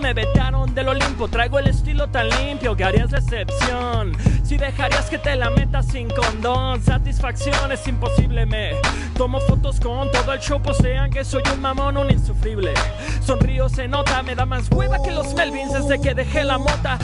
me vetaron del Olimpo. Traigo el estilo tan limpio que harías decepción. Si dejarías que te la metas sin condón, satisfacción es imposible. Me tomo fotos con todo el show, posean que soy un mamón, un insufrible. Sonrío, se nota, me da más hueva que los Melvins desde que dejé la mota.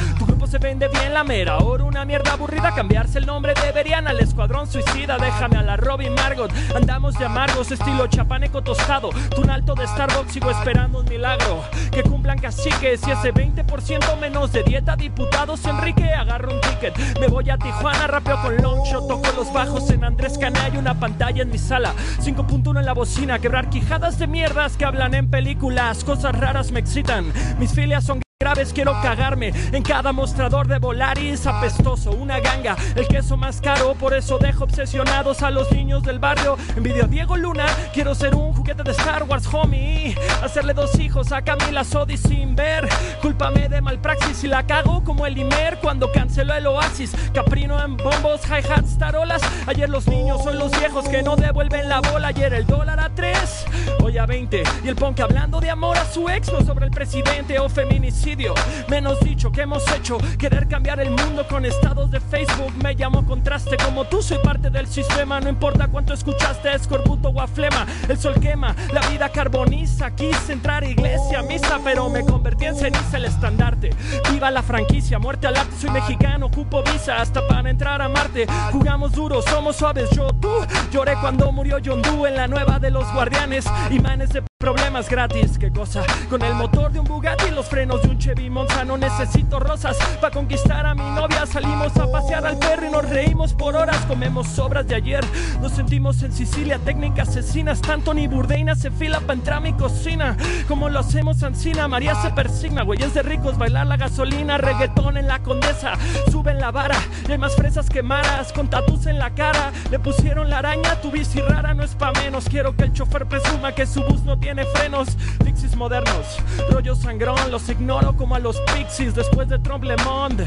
Se vende bien la mera, ahora una mierda aburrida. Cambiarse el nombre deberían al escuadrón suicida. Déjame a la Robin Margot, andamos de amargos, estilo chapaneco tostado. Tu alto de Starbucks sigo esperando un milagro. Que cumplan caciques y ese 20% menos de dieta, diputados. Enrique, agarro un ticket. Me voy a Tijuana, rapeo con Longshot, toco los bajos en Andrés Cané. Hay una pantalla en mi sala, 5.1 en la bocina. Quebrar quijadas de mierdas que hablan en películas. Cosas raras me excitan. Mis filias son quiero cagarme en cada mostrador de Volaris apestoso, una ganga, el queso más caro, por eso dejo obsesionados a los niños del barrio. Envidio a Diego Luna, quiero ser un juguete de Star Wars, homie. Hacerle dos hijos a Camila Sodi sin ver. Cúlpame de malpraxis y la cago como el Imer cuando canceló el Oasis. Caprino en bombos, hi-hats, tarolas. Ayer los niños son los viejos que no devuelven la bola. Ayer el dólar a 3, hoy a 20. Y el punk hablando de amor a su ex, no sobre el presidente o feminicidio. Menos dicho que hemos hecho querer cambiar el mundo con estados de Facebook. Me llamo contraste como tú, soy parte del sistema. No importa cuánto escuchaste, escorbuto o aflema. El sol quema, la vida carboniza. Quise entrar a iglesia, misa, pero me convertí en ceniza el estandarte. Viva la franquicia, muerte al arte. Soy mexicano, ocupo visa hasta para entrar a Marte. Jugamos duro, somos suaves, yo, tú. Lloré cuando murió John en la nueva de los guardianes. Imanes de problemas gratis, qué cosa. Con el motor de un Bugatti y los frenos de un Chevy Monza. No necesito rosas para conquistar a mi novia. Salimos a pasear al perro y nos reímos por horas. Comemos sobras de ayer. Nos sentimos en Sicilia, técnicas asesinas. Tanto ni Burdeina se fila para entrar a mi cocina. Como lo hacemos Ancina, María se persigna. Güeyes de ricos, bailar la gasolina. Reggaetón en la condesa. Suben la vara. Y hay más fresas que maras. Con tatus en la cara. Le pusieron la araña. Tu bici rara no es pa' menos. Quiero que el chofer presuma que su bus no tiene frenos. Pixies modernos. Rollo sangrón. Los ignoro como a los pixies después de Trump Le Monde.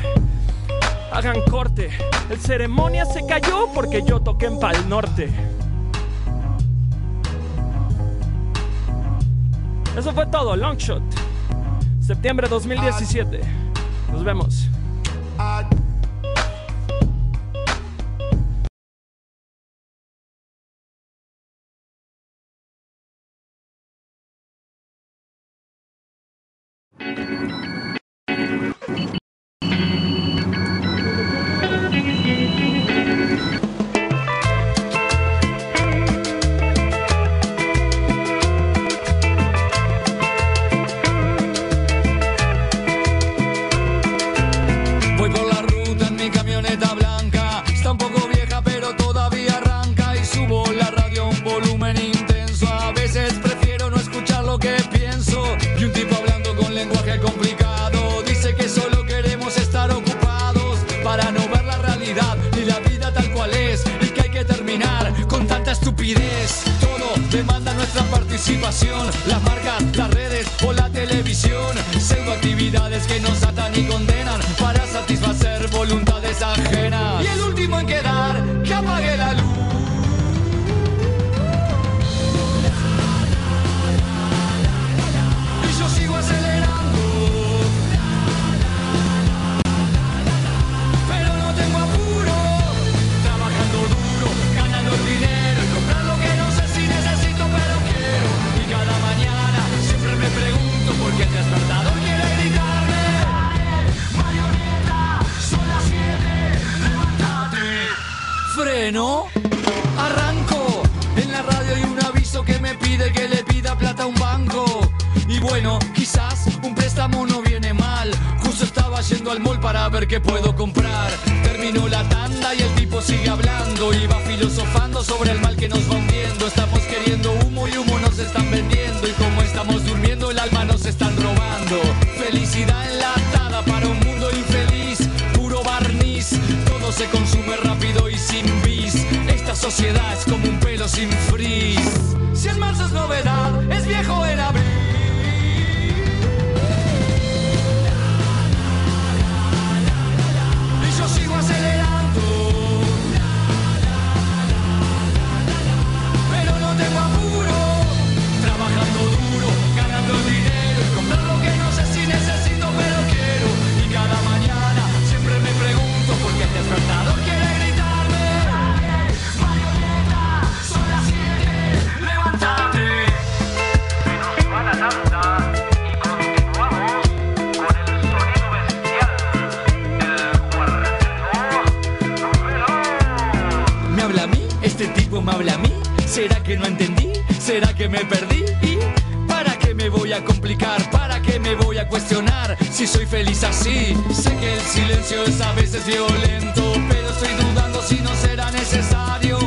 Hagan corte. El ceremonia se cayó porque yo toqué en Pal Norte. Eso fue todo, Longshot. Septiembre 2017. Nos vemos. Yendo al mall para ver qué puedo comprar. Terminó la tanda y el tipo sigue hablando. Y va filosofando sobre el mal que nos va hundiendo. Estamos queriendo humo y humo nos están vendiendo. Y como estamos durmiendo, el alma nos están robando. Felicidad enlatada para un mundo infeliz. Puro barniz, todo se consume rápido y sin bis. Esta sociedad es como un pelo sin frizz. Si en marzo es novedad, me habla a mí? ¿Será que no entendí? ¿Será que me perdí? ¿Y para qué me voy a complicar? ¿Para qué me voy a cuestionar si soy feliz así? Sé que el silencio es a veces violento, pero estoy dudando si no será necesario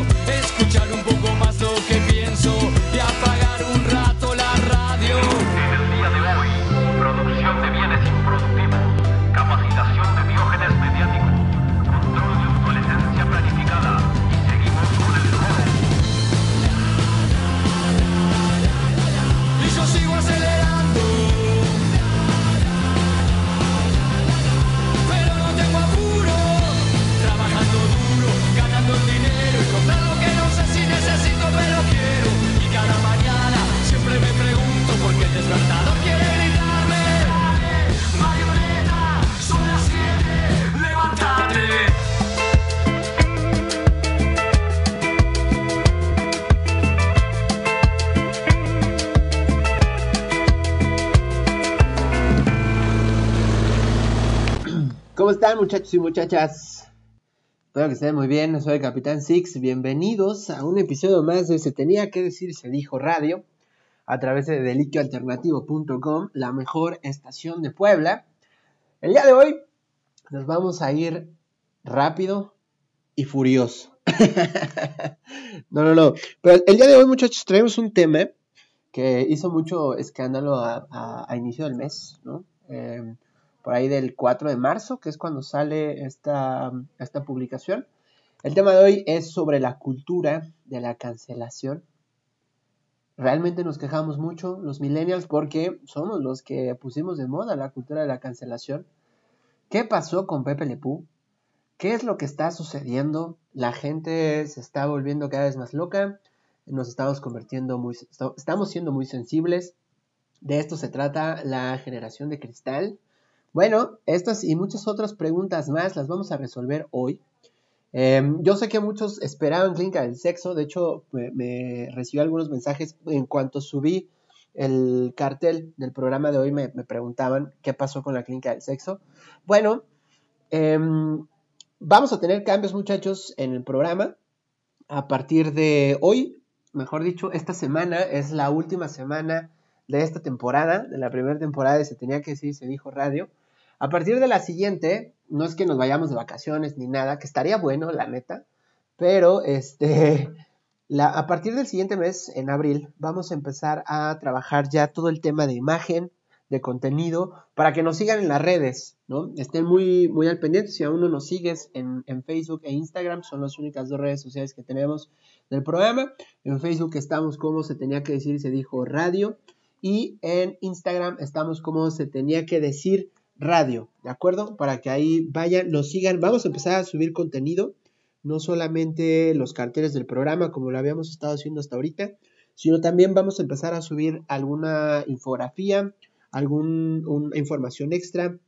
muchachos y muchachas? Espero que estén muy bien, soy el Capitán Six, bienvenidos a un episodio más de Se tenía que decir, se dijo radio, a través de deliquioalternativo.com, la mejor estación de Puebla. El día de hoy nos vamos a ir rápido y furioso. no, no, no, pero el día de hoy muchachos traemos un tema que hizo mucho escándalo a, inicio del mes, ¿no? Em, por ahí del 4 de marzo, que es cuando sale esta, esta publicación. El tema de hoy es sobre la cultura de la cancelación. Realmente nos quejamos mucho los millennials porque somos los que pusimos de moda la cultura de la cancelación. ¿Qué pasó con Pepe Le Pew? ¿Qué es lo que está sucediendo? La gente se está volviendo cada vez más loca. Nos estamos convirtiendo muy... Estamos siendo muy sensibles. De esto se trata la generación de cristal. Bueno, estas y muchas otras preguntas más las vamos a resolver hoy. Eh, yo sé que muchos esperaban Clínica del Sexo, de hecho me, me recibí algunos mensajes en cuanto subí el cartel del programa de hoy, me, preguntaban qué pasó con la Clínica del Sexo. Bueno, eh, vamos a tener cambios muchachos en el programa a partir de hoy, mejor dicho, esta semana es la última semana de esta temporada, de la primera temporada de Se tenía que decir, se dijo radio. A partir de la siguiente, no es que nos vayamos de vacaciones ni nada, que estaría bueno, la neta, pero este, a partir del siguiente mes, en abril, vamos a empezar a trabajar ya todo el tema de imagen, de contenido, para que nos sigan en las redes, ¿no? Estén muy, muy al pendiente, si aún no nos sigues en, en Facebook e Instagram, son las únicas dos redes sociales que tenemos del programa. En Facebook estamos como se tenía que decir, se dijo radio, y en Instagram estamos como se tenía que decir radio, ¿de acuerdo? Para que ahí vayan, nos sigan. Vamos a empezar a subir contenido, no solamente los carteles del programa como lo habíamos estado haciendo hasta ahorita, sino también vamos a empezar a subir alguna infografía, alguna información extra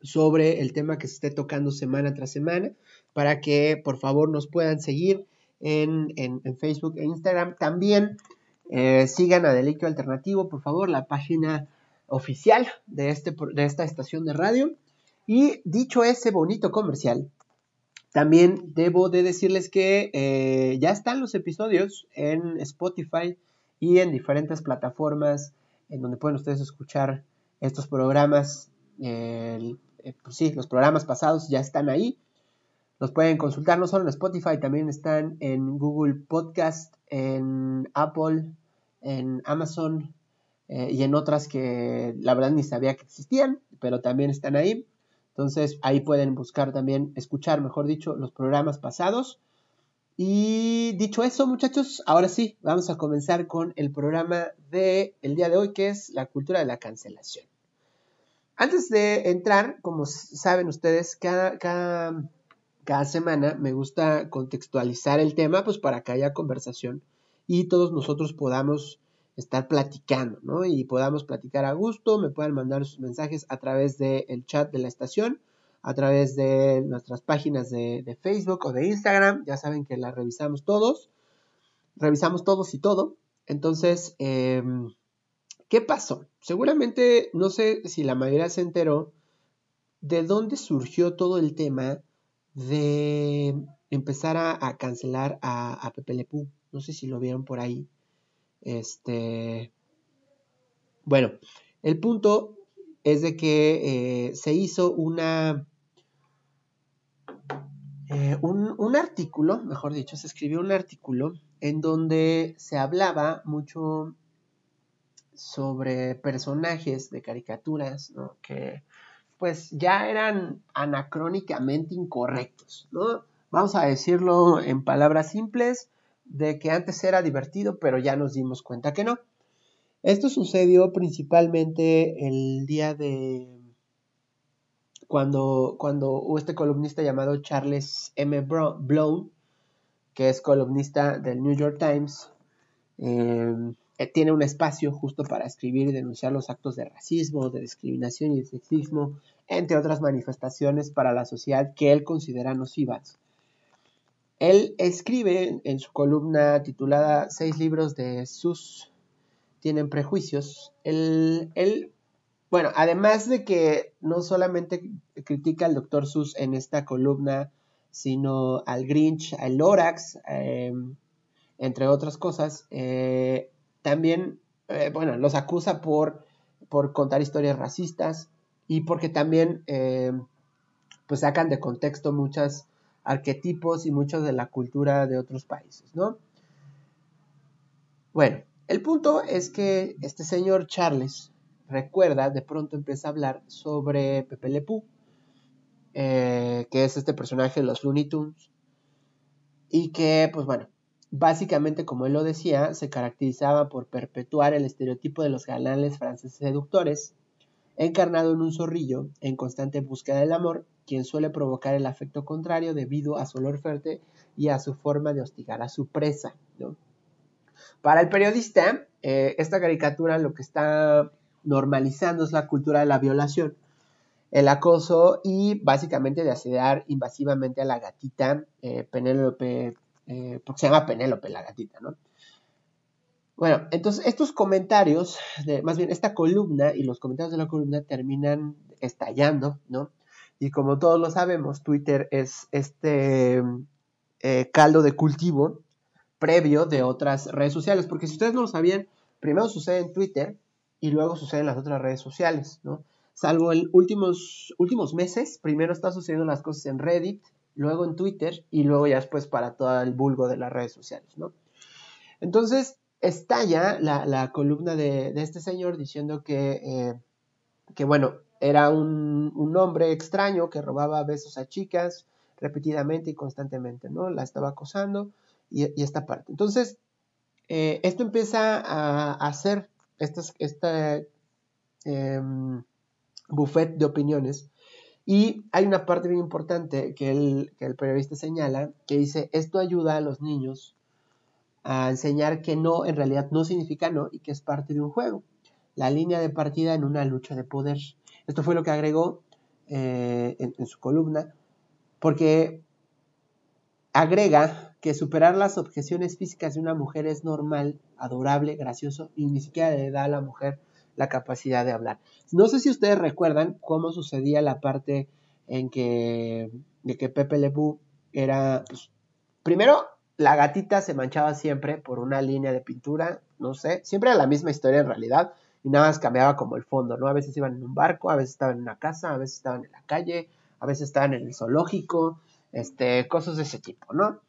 sobre el tema que se esté tocando semana tras semana, para que por favor nos puedan seguir en, en, Facebook e Instagram. También eh, sigan a Deliquio Alternativo, por favor, la página oficial de, este, de esta estación de radio. Y dicho ese bonito comercial, también debo de decirles que eh, ya están los episodios en Spotify y en diferentes plataformas en donde pueden ustedes escuchar estos programas. Eh, pues sí, los programas pasados ya están ahí. Los pueden consultar no solo en Spotify, también están en Google Podcast, en Apple, en Amazon eh, y en otras que la verdad ni sabía que existían, pero también están ahí. Entonces ahí pueden buscar también, escuchar, mejor dicho, los programas pasados. Y dicho eso, muchachos, ahora sí, vamos a comenzar con el programa del el día de hoy, que es la cultura de la cancelación. Antes de entrar, como saben ustedes, cada, cada, cada semana me gusta contextualizar el tema, pues para que haya conversación y todos nosotros podamos estar platicando, ¿no? Y podamos platicar a gusto, me puedan mandar sus mensajes a través del chat de la estación, a través de nuestras páginas de, de, Facebook o de Instagram, ya saben que las revisamos todos, revisamos todos y todo. Entonces, eh, ¿qué pasó? Seguramente, no sé si la mayoría se enteró de dónde surgió todo el tema de empezar a, cancelar a, a Pepe Le Pew. No sé si lo vieron por ahí. Este, bueno, el punto es de que eh, se hizo una, eh, un, un, artículo, mejor dicho, se escribió un artículo en donde se hablaba mucho sobre personajes de caricaturas, ¿no? Que pues ya eran anacrónicamente incorrectos, ¿no? Vamos a decirlo en palabras simples, de que antes era divertido, pero ya nos dimos cuenta que no. Esto sucedió principalmente el día de cuando, cuando este columnista llamado Charles M. Blown, que es columnista del New York Times, em, eh, tiene un espacio justo para escribir y denunciar los actos de racismo, de discriminación y de sexismo, entre otras manifestaciones para la sociedad que él considera nocivas. Él escribe en su columna titulada Seis libros de sus tienen prejuicios. Él, bueno, además de que no solamente critica al Dr. Sus en esta columna, sino al Grinch, al Lorax, em, entre otras cosas, eh, también, eh, bueno, los acusa por, por contar historias racistas y porque también, em, pues sacan de contexto muchas arquetipos y muchos de la cultura de otros países, ¿no? Bueno, el punto es que este señor Charles recuerda, de pronto empieza a hablar sobre Pepe Le Pew, eh, que es este personaje de los Looney Tunes, y que, pues bueno, básicamente, como él lo decía, se caracterizaba por perpetuar el estereotipo de los galanes franceses seductores, encarnado en un zorrillo en constante búsqueda del amor quien suele provocar el afecto contrario debido a su olor fuerte y a su forma de hostigar a su presa. Para el periodista, eh, esta caricatura lo que está normalizando es la cultura de la violación, el acoso y básicamente de asediar invasivamente a la gatita eh, Penélope, eh, porque se llama Penélope la gatita, ¿no? Bueno, entonces estos comentarios, de, más bien esta columna y los comentarios de la columna terminan estallando, ¿no? Y como todos lo sabemos, Twitter es este eh, caldo de cultivo previo de otras redes sociales. Porque si ustedes no lo sabían, primero sucede en Twitter y luego sucede en las otras redes sociales, ¿no? Salvo en últimos, últimos meses, primero está sucediendo las cosas en Reddit, luego en Twitter y luego ya después para todo el vulgo de las redes sociales, ¿no? Entonces, estalla la, la columna de, de, este señor diciendo que, eh, que bueno, era un, hombre extraño que robaba besos a chicas repetidamente y constantemente, ¿no? La estaba acosando y, esta parte. Entonces, eh, esto empieza a, hacer este buffet de opiniones y hay una parte bien importante que el, que el periodista señala que dice, esto ayuda a los niños a enseñar que no, en realidad no significa no y que es parte de un juego. La línea de partida en una lucha de poder. Esto fue lo que agregó eh, en, su columna, porque agrega que superar las objeciones físicas de una mujer es normal, adorable, gracioso y ni siquiera le da a la mujer la capacidad de hablar. No sé si ustedes recuerdan cómo sucedía la parte en que, de que Pepe Le era, pues, primero, la gatita se manchaba siempre por una línea de pintura, no sé, siempre era la misma historia en realidad, y nada más cambiaba como el fondo, ¿no? A veces iban en un barco, a veces estaban en una casa, a veces estaban en la calle, a veces estaban en el zoológico, este, cosas de ese tipo, ¿no?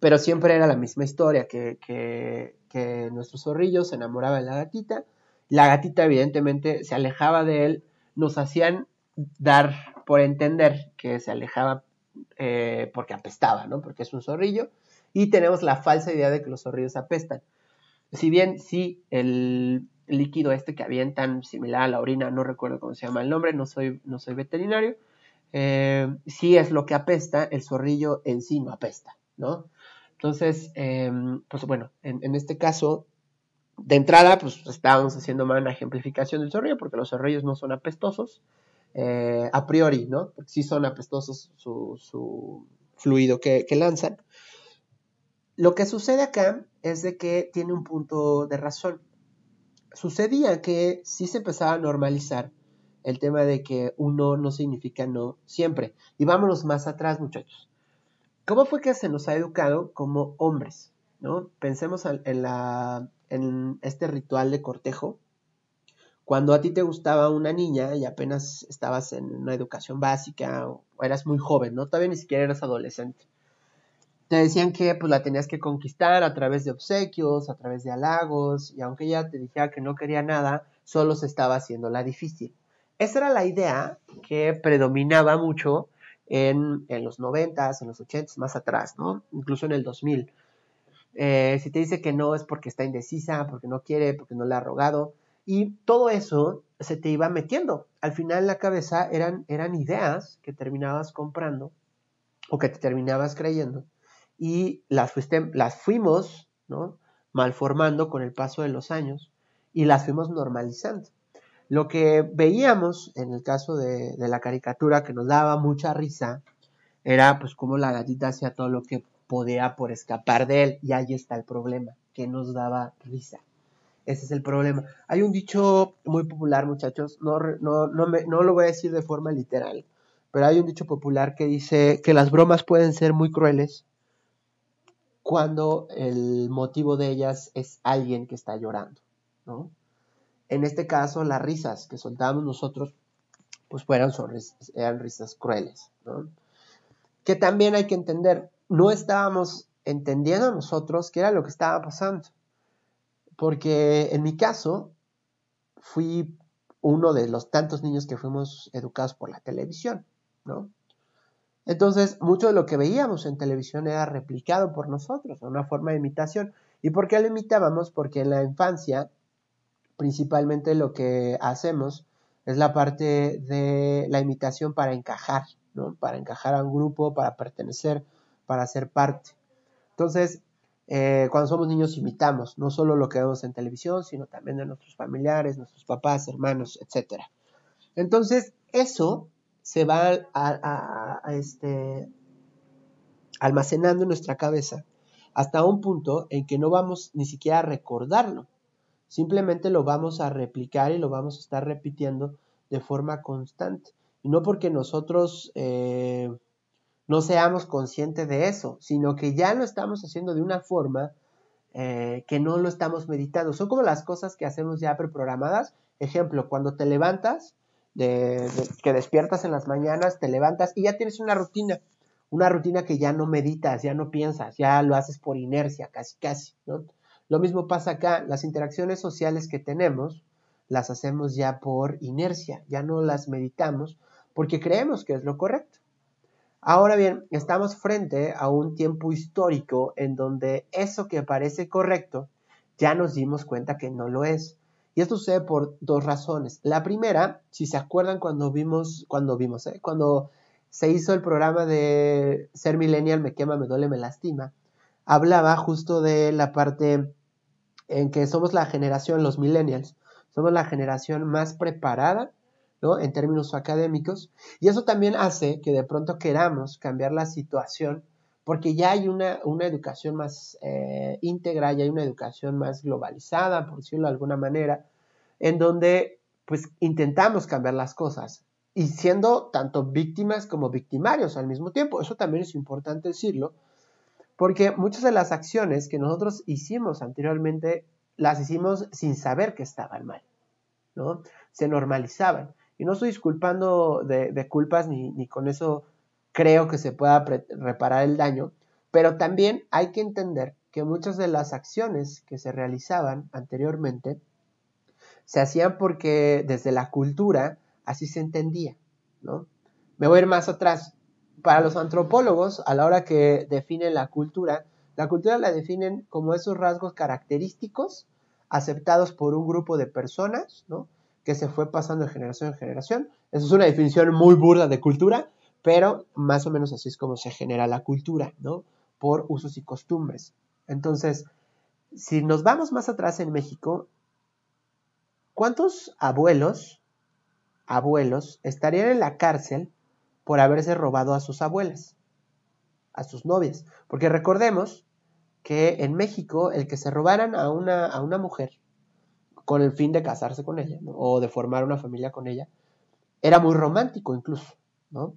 Pero siempre era la misma historia, que, que, que nuestro zorrillo se enamoraba de la gatita, la gatita evidentemente se alejaba de él, nos hacían dar por entender que se alejaba eh, porque apestaba, ¿no? Porque es un zorrillo, y tenemos la falsa idea de que los zorrillos apestan. Si bien sí, el líquido este que avientan similar a la orina, no recuerdo cómo se llama el nombre, no soy, no soy veterinario, eh, si es lo que apesta, el zorrillo en sí no apesta, ¿no? Entonces, em, pues bueno, en, este caso, de entrada, pues estábamos haciendo mal una ejemplificación del zorrillo, porque los zorrillos no son apestosos, eh, a priori, ¿no? Porque sí son apestosos su, fluido que, que lanzan. Lo que sucede acá es de que tiene un punto de razón sucedía que sí se empezaba a normalizar el tema de que un no significa no siempre. Y vámonos más atrás, muchachos. ¿Cómo fue que se nos ha educado como hombres? ¿no? Pensemos en, en este ritual de cortejo. Cuando a ti te gustaba una niña y apenas estabas en una educación básica o eras muy joven, ¿no? Todavía ni siquiera eras adolescente. Te decían que pues la tenías que conquistar a través de obsequios, a través de halagos, y aunque ella te dijera que no quería nada, solo se estaba haciendo la difícil. Esa era la idea que predominaba mucho en, en los noventas, en los ochentas, más atrás, ¿no? Incluso en el 2000. Eh, si te dice que no es porque está indecisa, porque no quiere, porque no le ha rogado. Y todo eso se te iba metiendo. Al final en la cabeza eran, eran ideas que terminabas comprando o que te terminabas creyendo. Y las, fuiste, las fuimos malformando con el paso de los años y las fuimos normalizando. Lo que veíamos en el caso de, la caricatura que nos daba mucha risa era pues como la gatita hacía todo lo que podía por escapar de él. Y ahí está el problema, que nos daba risa. Ese es el problema. Hay un dicho muy popular, muchachos, no, no, no, me, no lo voy a decir de forma literal, pero hay un dicho popular que dice que las bromas pueden ser muy crueles cuando el motivo de ellas es alguien que está llorando, ¿no? En este caso, las risas que soltábamos nosotros, pues eran risas crueles, ¿no? Que también hay que entender, no estábamos entendiendo nosotros qué era lo que estaba pasando. Porque en mi caso, fui uno de los tantos niños que fuimos educados por la televisión, ¿no? Entonces, mucho de lo que veíamos en televisión era replicado por nosotros, una forma de imitación. ¿Y por qué lo imitábamos? Porque en la infancia, principalmente lo que hacemos es la parte de la imitación para encajar, ¿no? Para encajar a un grupo, para pertenecer, para ser parte. Entonces, eh, cuando somos niños imitamos no solo lo que vemos en televisión, sino también de nuestros familiares, nuestros papás, hermanos, etc. Entonces, eso se va a, este, almacenando en nuestra cabeza hasta un punto en que no vamos ni siquiera a recordarlo. Simplemente lo vamos a replicar y lo vamos a estar repitiendo de forma constante. Y no porque nosotros eh, no seamos conscientes de eso, sino que ya lo estamos haciendo de una forma eh, que no lo estamos meditando. Son como las cosas que hacemos ya preprogramadas. Ejemplo, cuando te levantas, de, que despiertas en las mañanas, te levantas y ya tienes una rutina. Una rutina que ya no meditas, ya no piensas, ya lo haces por inercia, casi, casi. ¿no? Lo mismo pasa acá. Las interacciones sociales que tenemos las hacemos ya por inercia, ya no las meditamos porque creemos que es lo correcto. Ahora bien, estamos frente a un tiempo histórico en donde eso que parece correcto ya nos dimos cuenta que no lo es. Y esto sucede por dos razones. La primera, si se acuerdan cuando vimos, cuando vimos, ¿eh? cuando se hizo el programa de Ser Millennial, me quema, me duele, me lastima, hablaba justo de la parte en que somos la generación, los millennials, somos la generación más preparada ¿no? En términos académicos. Y eso también hace que de pronto queramos cambiar la situación porque ya hay una, una educación más eh, íntegra, ya hay una educación más globalizada, por decirlo de alguna manera, en donde pues intentamos cambiar las cosas y siendo tanto víctimas como victimarios al mismo tiempo. Eso también es importante decirlo, porque muchas de las acciones que nosotros hicimos anteriormente las hicimos sin saber que estaban mal, ¿no? Se normalizaban. Y no estoy disculpando de, de culpas ni, ni, con eso creo que se pueda reparar el daño, pero también hay que entender que muchas de las acciones que se realizaban anteriormente se hacían porque desde la cultura así se entendía, ¿no? Me voy a ir más atrás. Para los antropólogos, a la hora que definen la cultura, la cultura la definen como esos rasgos característicos aceptados por un grupo de personas, ¿no? que se fue pasando de generación en generación. Esa es una definición muy burda de cultura, pero más o menos así es como se genera la cultura, ¿no? Por usos y costumbres. Entonces, si nos vamos más atrás en México, ¿cuántos abuelos, abuelos, estarían en la cárcel por haberse robado a sus abuelas, a sus novias? Porque recordemos que en México el que se robaran a una, a una mujer con el fin de casarse con ella, ¿no? o de formar una familia con ella, era muy romántico incluso, ¿no?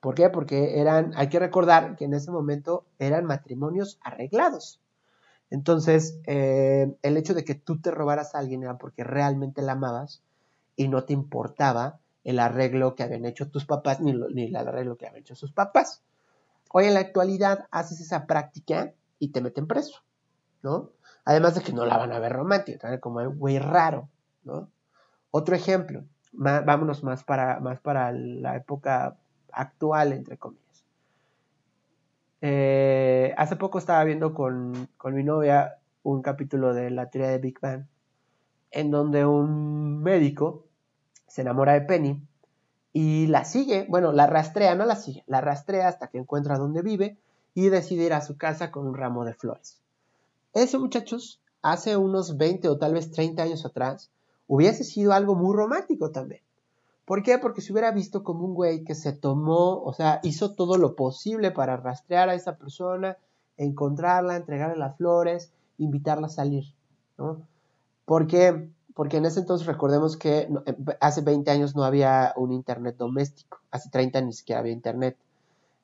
¿Por qué? Porque eran, hay que recordar que en ese momento eran matrimonios arreglados. Entonces, eh, el hecho de que tú te robaras a alguien era porque realmente la amabas y no te importaba el arreglo que habían hecho tus papás ni, ni el arreglo que habían hecho sus papás. Hoy en la actualidad haces esa práctica y te meten preso, ¿no? Además de que no la van a ver romántica, como el güey raro, ¿no? Otro ejemplo, vámonos más para, más para la época actual, entre comillas. Eh, hace poco estaba viendo con, con mi novia un capítulo de la teoría de Big Bang, en donde un médico se enamora de Penny y la sigue, bueno, la rastrea, no la sigue, la rastrea hasta que encuentra dónde vive y decide ir a su casa con un ramo de flores. Eso, muchachos, hace unos 20 o tal vez 30 años atrás, hubiese sido algo muy romántico también. ¿Por qué? Porque se hubiera visto como un güey que se tomó, o sea, hizo todo lo posible para rastrear a esa persona, encontrarla, entregarle las flores, invitarla a salir, ¿no? ¿Por qué? Porque en ese entonces recordemos que eh, hace 20 años no había un internet doméstico, hace 30 ni siquiera había internet.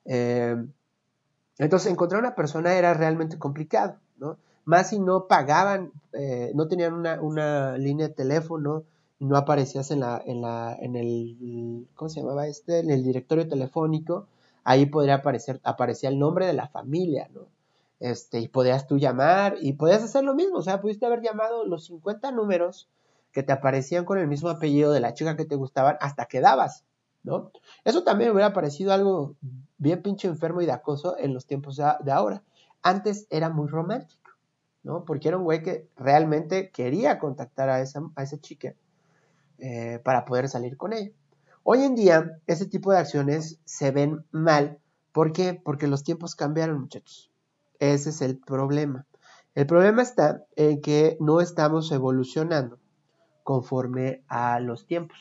Eh, entonces encontrar una persona era realmente complicado, ¿no? Más si no pagaban, eh, no tenían una, una línea de teléfono, no aparecías en la, en la, en el, ¿cómo se llamaba este? En el directorio telefónico, ahí podría aparecer, aparecía el nombre de la familia, ¿no? Este, y podías tú llamar y podías hacer lo mismo, o sea, pudiste haber llamado los 50 números que te aparecían con el mismo apellido de la chica que te gustaban hasta que dabas, ¿no? Eso también hubiera parecido algo bien pinche enfermo y de acoso en los tiempos de, ahora. Antes era muy romántico, ¿no? Porque era un güey que realmente quería contactar a esa, a esa chica eh, para poder salir con ella. Hoy en día, ese tipo de acciones se ven mal. ¿Por qué? Porque los tiempos cambiaron, muchachos. Ese es el problema. El problema está en que no estamos evolucionando conforme a los tiempos.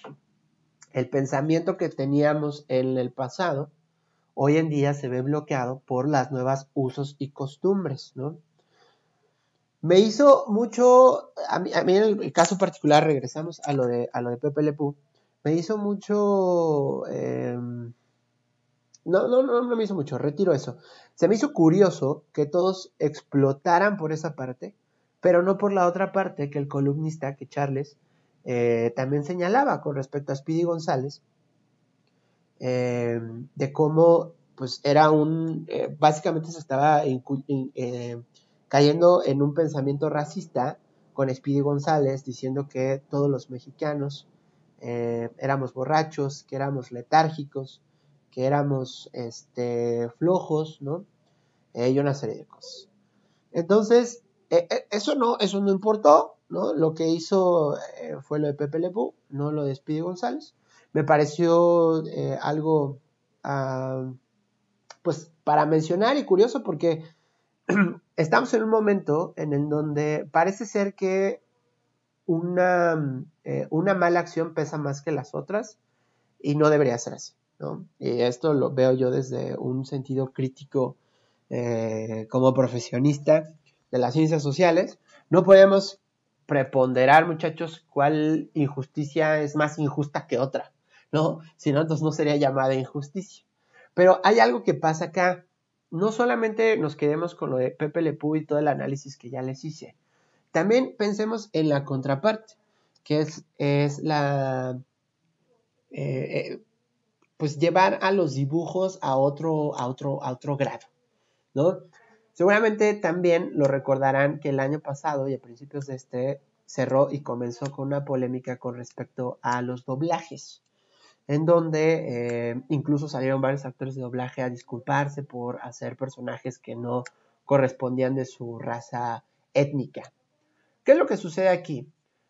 El pensamiento que teníamos en el pasado, hoy en día se ve bloqueado por las nuevas usos y costumbres, ¿no? Me hizo mucho, a mí, en el, caso particular, regresamos a lo de, a lo de Pepe Le Pew, me hizo mucho, eh, no, no, no, no me hizo mucho, retiro eso. Se me hizo curioso que todos explotaran por esa parte, pero no por la otra parte que el columnista, que Charles, eh, también señalaba con respecto a Speedy González, eh, de cómo pues era un, eh, básicamente se estaba in- eh, cayendo en un pensamiento racista con Speedy González, diciendo que todos los mexicanos eh, éramos borrachos, que éramos letárgicos, que éramos este, flojos, ¿no? Eh, y una serie de cosas. Entonces, eh, eso no, eso no importó, ¿no? Lo que hizo fue lo de Pepe Le Pew, no lo de Speedy González. Me pareció algo, ah, pues, para mencionar y curioso porque estamos en un momento en el donde parece ser que una, eh, una mala acción pesa más que las otras y no debería ser así, ¿no? Y esto lo veo yo desde un sentido crítico eh, como profesionista de las ciencias sociales. No podemos preponderar, muchachos, cuál injusticia es más injusta que otra, ¿no? Si no, entonces no sería llamada injusticia. Pero hay algo que pasa acá. No solamente nos quedemos con lo de Pepe Le Pew y todo el análisis que ya les hice. También pensemos en la contraparte, que es, es la... eh, eh, pues llevar a los dibujos a otro, a otro, a otro grado, ¿no? Seguramente también lo recordarán que el año pasado y a principios de este cerró y comenzó con una polémica con respecto a los doblajes, en donde eh, incluso salieron varios actores de doblaje a disculparse por hacer personajes que no correspondían de su raza étnica. ¿Qué es lo que sucede aquí?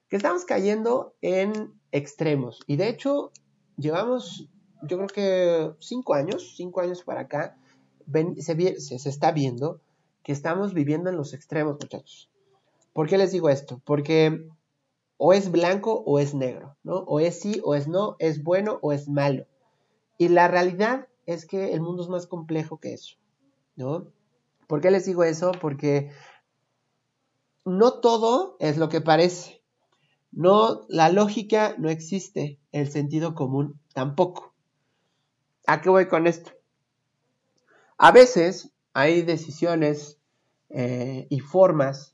Que estamos cayendo en extremos y de hecho llevamos yo creo que cinco años, cinco años para acá, se, se está viendo que estamos viviendo en los extremos, muchachos. ¿Por qué les digo esto? Porque o es blanco o es negro, ¿no? O es sí o es no, es bueno o es malo. Y la realidad es que el mundo es más complejo que eso, ¿no? ¿Por qué les digo eso? Porque no todo es lo que parece. No, la lógica no existe, el sentido común tampoco. ¿A qué voy con esto? A veces hay decisiones eh, y formas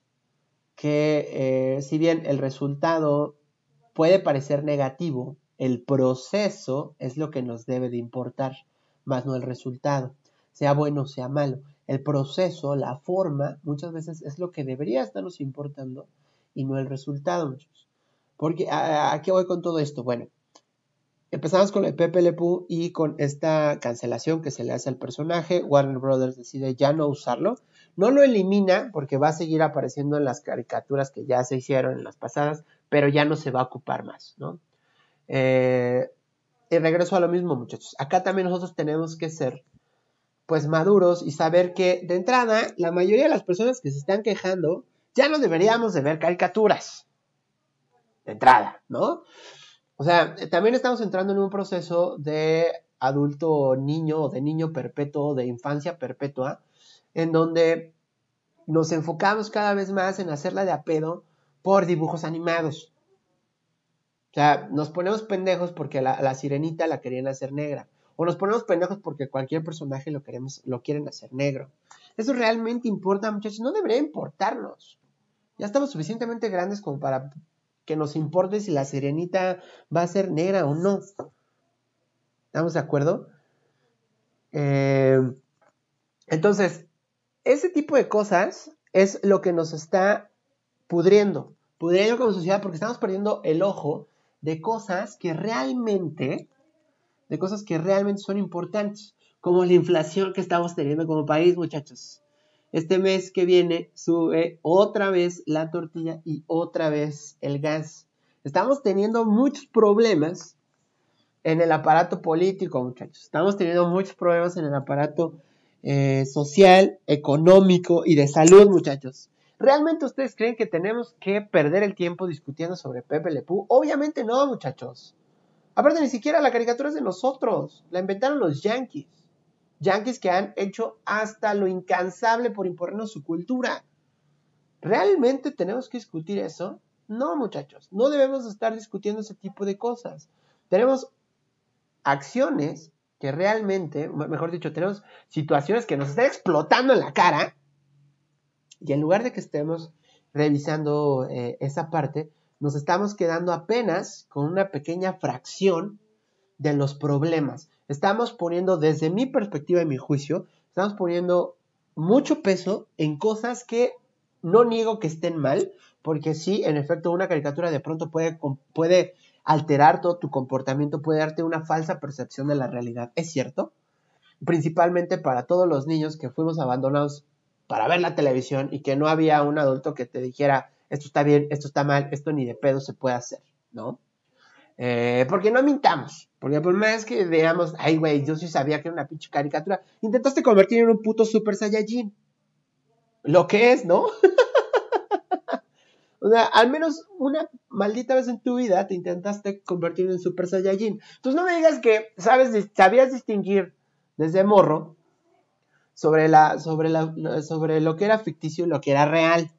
que eh, si bien el resultado puede parecer negativo, el proceso es lo que nos debe de importar, más no el resultado, sea bueno o sea malo. El proceso, la forma, muchas veces es lo que debería estarnos importando y no el resultado. Porque, ¿a, qué voy con todo esto? Bueno, empezamos con el Pepe Le y con esta cancelación que se le hace al personaje. Warner Brothers decide ya no usarlo. No lo elimina porque va a seguir apareciendo en las caricaturas que ya se hicieron en las pasadas, pero ya no se va a ocupar más, ¿no? Eh, y regreso a lo mismo, muchachos. Acá también nosotros tenemos que ser, pues, maduros y saber que, de entrada, la mayoría de las personas que se están quejando, ya no deberíamos de ver caricaturas. De entrada, ¿no? O sea, también estamos entrando en un proceso de adulto niño o de niño perpetuo, de infancia perpetua, en donde nos enfocamos cada vez más en hacerla de apedo por dibujos animados. O sea, nos ponemos pendejos porque la, la, sirenita la querían hacer negra. O nos ponemos pendejos porque cualquier personaje lo, queremos, lo quieren hacer negro. Eso realmente importa, muchachos. No debería importarnos. Ya estamos suficientemente grandes como para que nos importe si la sirenita va a ser negra o no. ¿Estamos de acuerdo? Eh, entonces, ese tipo de cosas es lo que nos está pudriendo, pudriendo como sociedad porque estamos perdiendo el ojo de cosas que realmente, de cosas que realmente son importantes, como la inflación que estamos teniendo como país, muchachos. Este mes que viene sube otra vez la tortilla y otra vez el gas. Estamos teniendo muchos problemas en el aparato político, muchachos. Estamos teniendo muchos problemas en el aparato eh, social, económico y de salud, muchachos. ¿Realmente ustedes creen que tenemos que perder el tiempo discutiendo sobre Pepe Le Obviamente no, muchachos. Aparte, ni siquiera la caricatura es de nosotros. La inventaron los yankees. Yankees que han hecho hasta lo incansable por imponernos su cultura. ¿Realmente tenemos que discutir eso? No, muchachos, no debemos estar discutiendo ese tipo de cosas. Tenemos acciones que realmente, mejor dicho, tenemos situaciones que nos están explotando en la cara y en lugar de que estemos revisando eh, esa parte, nos estamos quedando apenas con una pequeña fracción de los problemas. Estamos poniendo, desde mi perspectiva y mi juicio, estamos poniendo mucho peso en cosas que no niego que estén mal, porque sí, en efecto, una caricatura de pronto puede, puede alterar todo tu comportamiento, puede darte una falsa percepción de la realidad. Es cierto, principalmente para todos los niños que fuimos abandonados para ver la televisión y que no había un adulto que te dijera, esto está bien, esto está mal, esto ni de pedo se puede hacer, ¿no? Eh, porque no mintamos. Porque por más que veamos, ay, güey, yo sí sabía que era una pinche caricatura. Intentaste convertir en un puto Super Saiyajin. Lo que es, ¿no? o sea, al menos una maldita vez en tu vida te intentaste convertir en Super Saiyajin. Entonces no me digas que sabes, sabías distinguir desde morro sobre, la, sobre, la, sobre lo que era ficticio y lo que era real.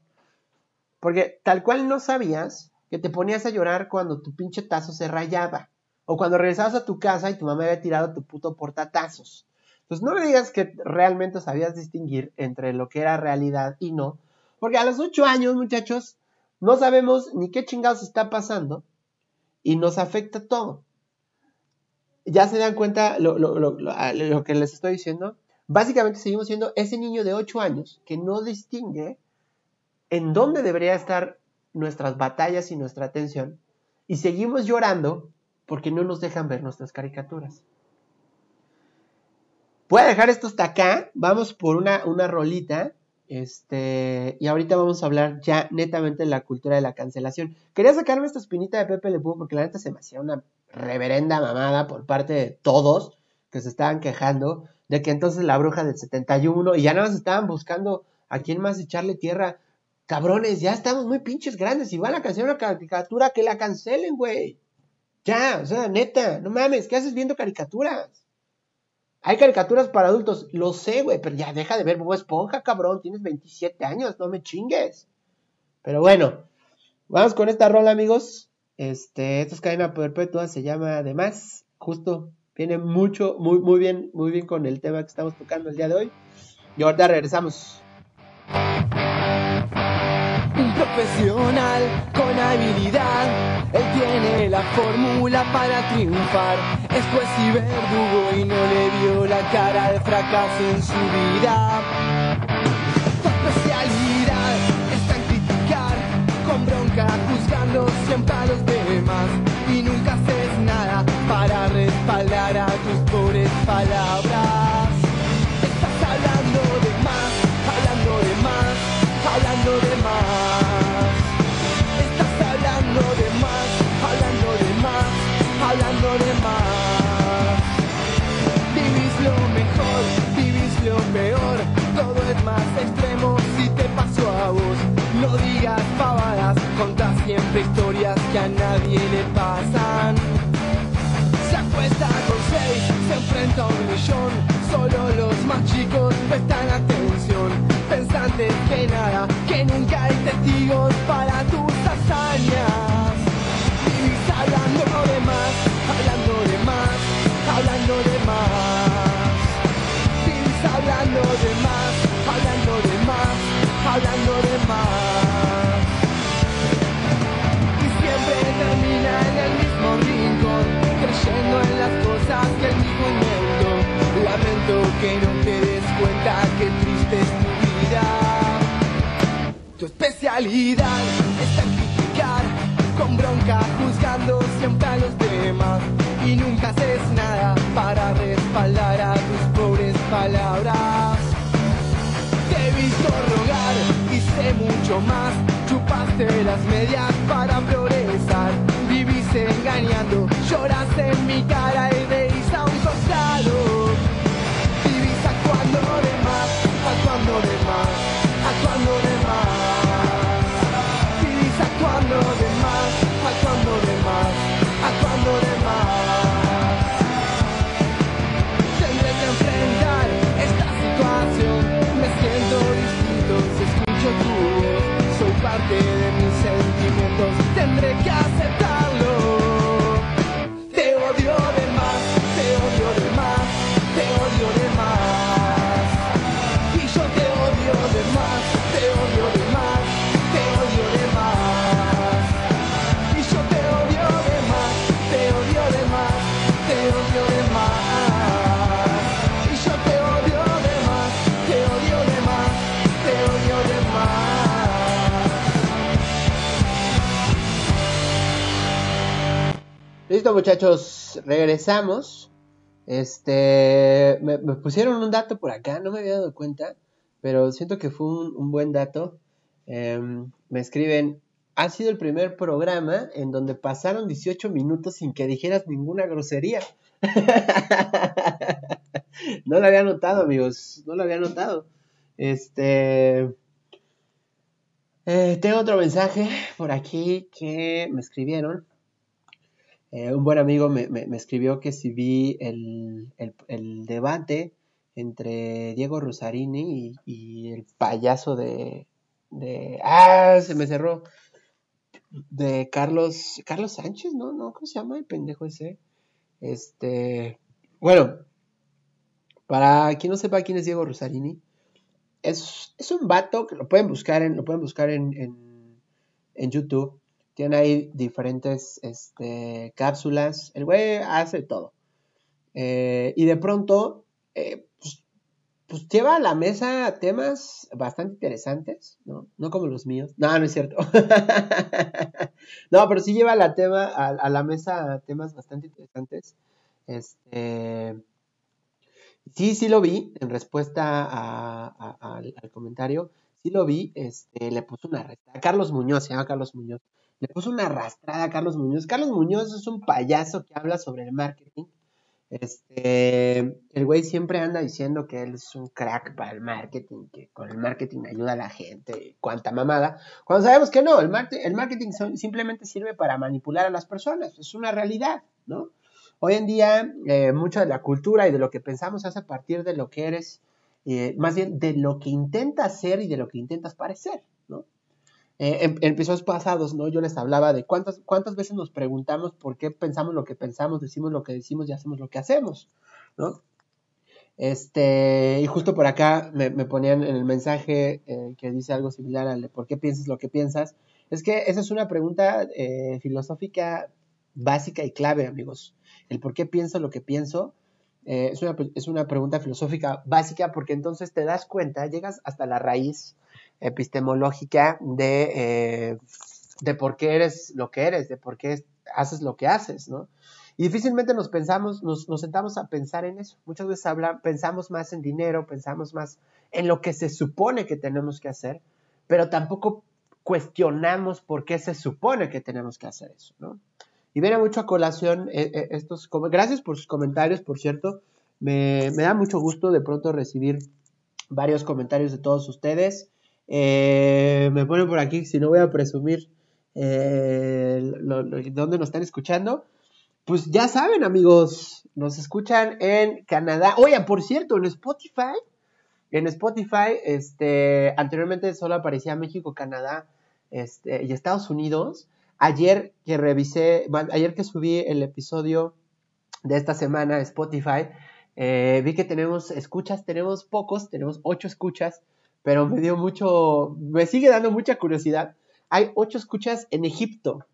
Porque tal cual no sabías que te ponías a llorar cuando tu pinche tazo se rayaba. O cuando regresabas a tu casa y tu mamá había tirado tu puto portatazos. Entonces no me digas que realmente sabías distinguir entre lo que era realidad y no. Porque a los ocho años, muchachos, no sabemos ni qué chingados está pasando y nos afecta todo. Ya se dan cuenta lo, lo, lo, que les estoy diciendo. Básicamente seguimos siendo ese niño de ocho años que no distingue en dónde debería estar nuestras batallas y nuestra atención y seguimos llorando porque no nos dejan ver nuestras caricaturas. Voy a dejar esto hasta acá, vamos por una, una rolita, este, y ahorita vamos a hablar ya netamente de la cultura de la cancelación. Quería sacarme esta espinita de Pepe Le porque la neta se me hacía una reverenda mamada por parte de todos que se estaban quejando de que entonces la bruja del 71 y ya nada más estaban buscando a quién más echarle tierra Cabrones, ya estamos muy pinches grandes. Si van a cancelar una caricatura, que la cancelen, güey. Ya, o sea, neta, no mames, ¿qué haces viendo caricaturas? Hay caricaturas para adultos, lo sé, güey, pero ya deja de ver Bob Esponja, cabrón. Tienes 27 años, no me chingues. Pero bueno, vamos con esta rola, amigos. Este, esto es cadena perpetua, se llama Además, justo, viene mucho, muy, muy bien, muy bien con el tema que estamos tocando el día de hoy. Y ahorita regresamos. Profesional con habilidad. Él tiene la fórmula para triunfar. Es juez y verdugo y no le vio la cara de fracaso en su vida. Tu especialidad está en criticar con bronca, juzgando siempre a los demás. Y nunca haces nada para respaldar a tus pobres palabras. Es más extremo si te pasó a vos. No digas pavadas, contás siempre historias que a nadie le pasan. Se acuesta con seis, se enfrenta a un millón. Solo los más chicos prestan atención. Pensantes que nada, que nunca hay testigos para tus hazañas. Que no te des cuenta que triste es tu vida. Tu especialidad está criticar, con bronca juzgando siempre a los demás. Y nunca haces nada para respaldar a tus pobres palabras. Te he visto rogar sé mucho más. Chupaste las medias para Listo, muchachos, regresamos. Este, me, pusieron un dato por acá, no me había dado cuenta, pero siento que fue un, un buen dato. Em, me escriben, ha sido el primer programa en donde pasaron 18 minutos sin que dijeras ninguna grosería. no lo había notado, amigos, no lo había notado. Este, eh, tengo otro mensaje por aquí que me escribieron. Eh, un buen amigo me, me- escribió que si vi el, el- debate entre Diego Rosarini y, y el payaso de, de... ¡Ah! Se me cerró. De Carlos... Carlos Sánchez, ¿no? ¿No? ¿Cómo se llama el pendejo ese? Este... Bueno, para quien no sepa quién es Diego Rosarini, es, es un vato que lo pueden buscar en, lo pueden buscar en, en, en YouTube. Tiene ahí diferentes este, cápsulas. El güey hace todo. Eh, y de pronto, eh, pues, pues lleva a la mesa temas bastante interesantes, ¿no? No como los míos. No, no es cierto. no, pero sí lleva la tema, a, a la mesa temas bastante interesantes. Este. Sí, sí lo vi, en respuesta a- a- al, comentario, sí lo vi, este, le puso una arrastrada, Carlos Muñoz, se llama Carlos Muñoz, le puso una arrastrada a Carlos Muñoz. Carlos Muñoz es un payaso que habla sobre el marketing. Este, el güey siempre anda diciendo que él es un crack para el marketing, que con el marketing ayuda a la gente, cuánta mamada. Cuando sabemos que no, el, marte- el marketing simplemente sirve para manipular a las personas, es una realidad, ¿no? Hoy en día, eh, mucha de la cultura y de lo que pensamos es a partir de lo que eres, eh, más bien de lo que intentas ser y de lo que intentas parecer. Eh, en, en episodios pasados, ¿no? Yo les hablaba de cuántas, cuántas veces nos preguntamos por qué pensamos lo que pensamos, decimos lo que decimos y hacemos lo que hacemos, ¿no? Este, y justo por acá me, me ponían en el mensaje eh, que dice algo similar al de por qué piensas lo que piensas. Es que esa es una pregunta eh, filosófica básica y clave, amigos. El por qué pienso lo que pienso es, una, es una pregunta filosófica básica porque entonces te das cuenta, llegas hasta la raíz epistemológica de, eh, de por qué eres lo que eres, de por qué haces lo que haces, ¿no? Y difícilmente nos pensamos, nos, nos sentamos a pensar en eso. Muchas veces pensamos más en dinero, pensamos más en lo que se supone que tenemos que hacer, pero tampoco cuestionamos por qué se supone que tenemos que hacer eso, ¿no? Y viene mucho a colación eh, eh, estos... Gracias por sus comentarios, por cierto. Me, me da mucho gusto de pronto recibir varios comentarios de todos ustedes. Eh, me ponen por aquí, si no voy a presumir eh, dónde nos están escuchando. Pues ya saben, amigos, nos escuchan en Canadá. Oye, por cierto, en Spotify, en Spotify, este, anteriormente solo aparecía México, Canadá, este, y Estados Unidos. Ayer que revisé, ayer que subí el episodio de esta semana Spotify, eh, vi que tenemos escuchas, tenemos pocos, tenemos ocho escuchas, pero me dio mucho, me sigue dando mucha curiosidad. Hay ocho escuchas en Egipto.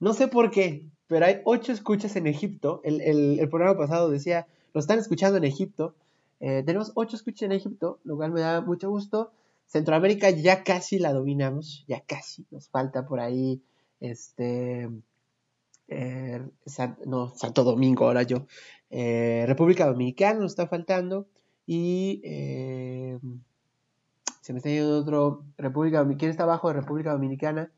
No sé por qué, pero hay ocho escuchas en Egipto. El, el- programa pasado decía, lo están escuchando en Egipto. Eh, tenemos ocho escuchas en Egipto, lo cual me da mucho gusto. Centroamérica ya casi la dominamos, ya casi. Nos falta por ahí, este, eh, no, Santo Domingo, ahora yo. Eh, República Dominicana nos está faltando. Y se me está yendo otro. República. ¿Quién está abajo de República Dominicana?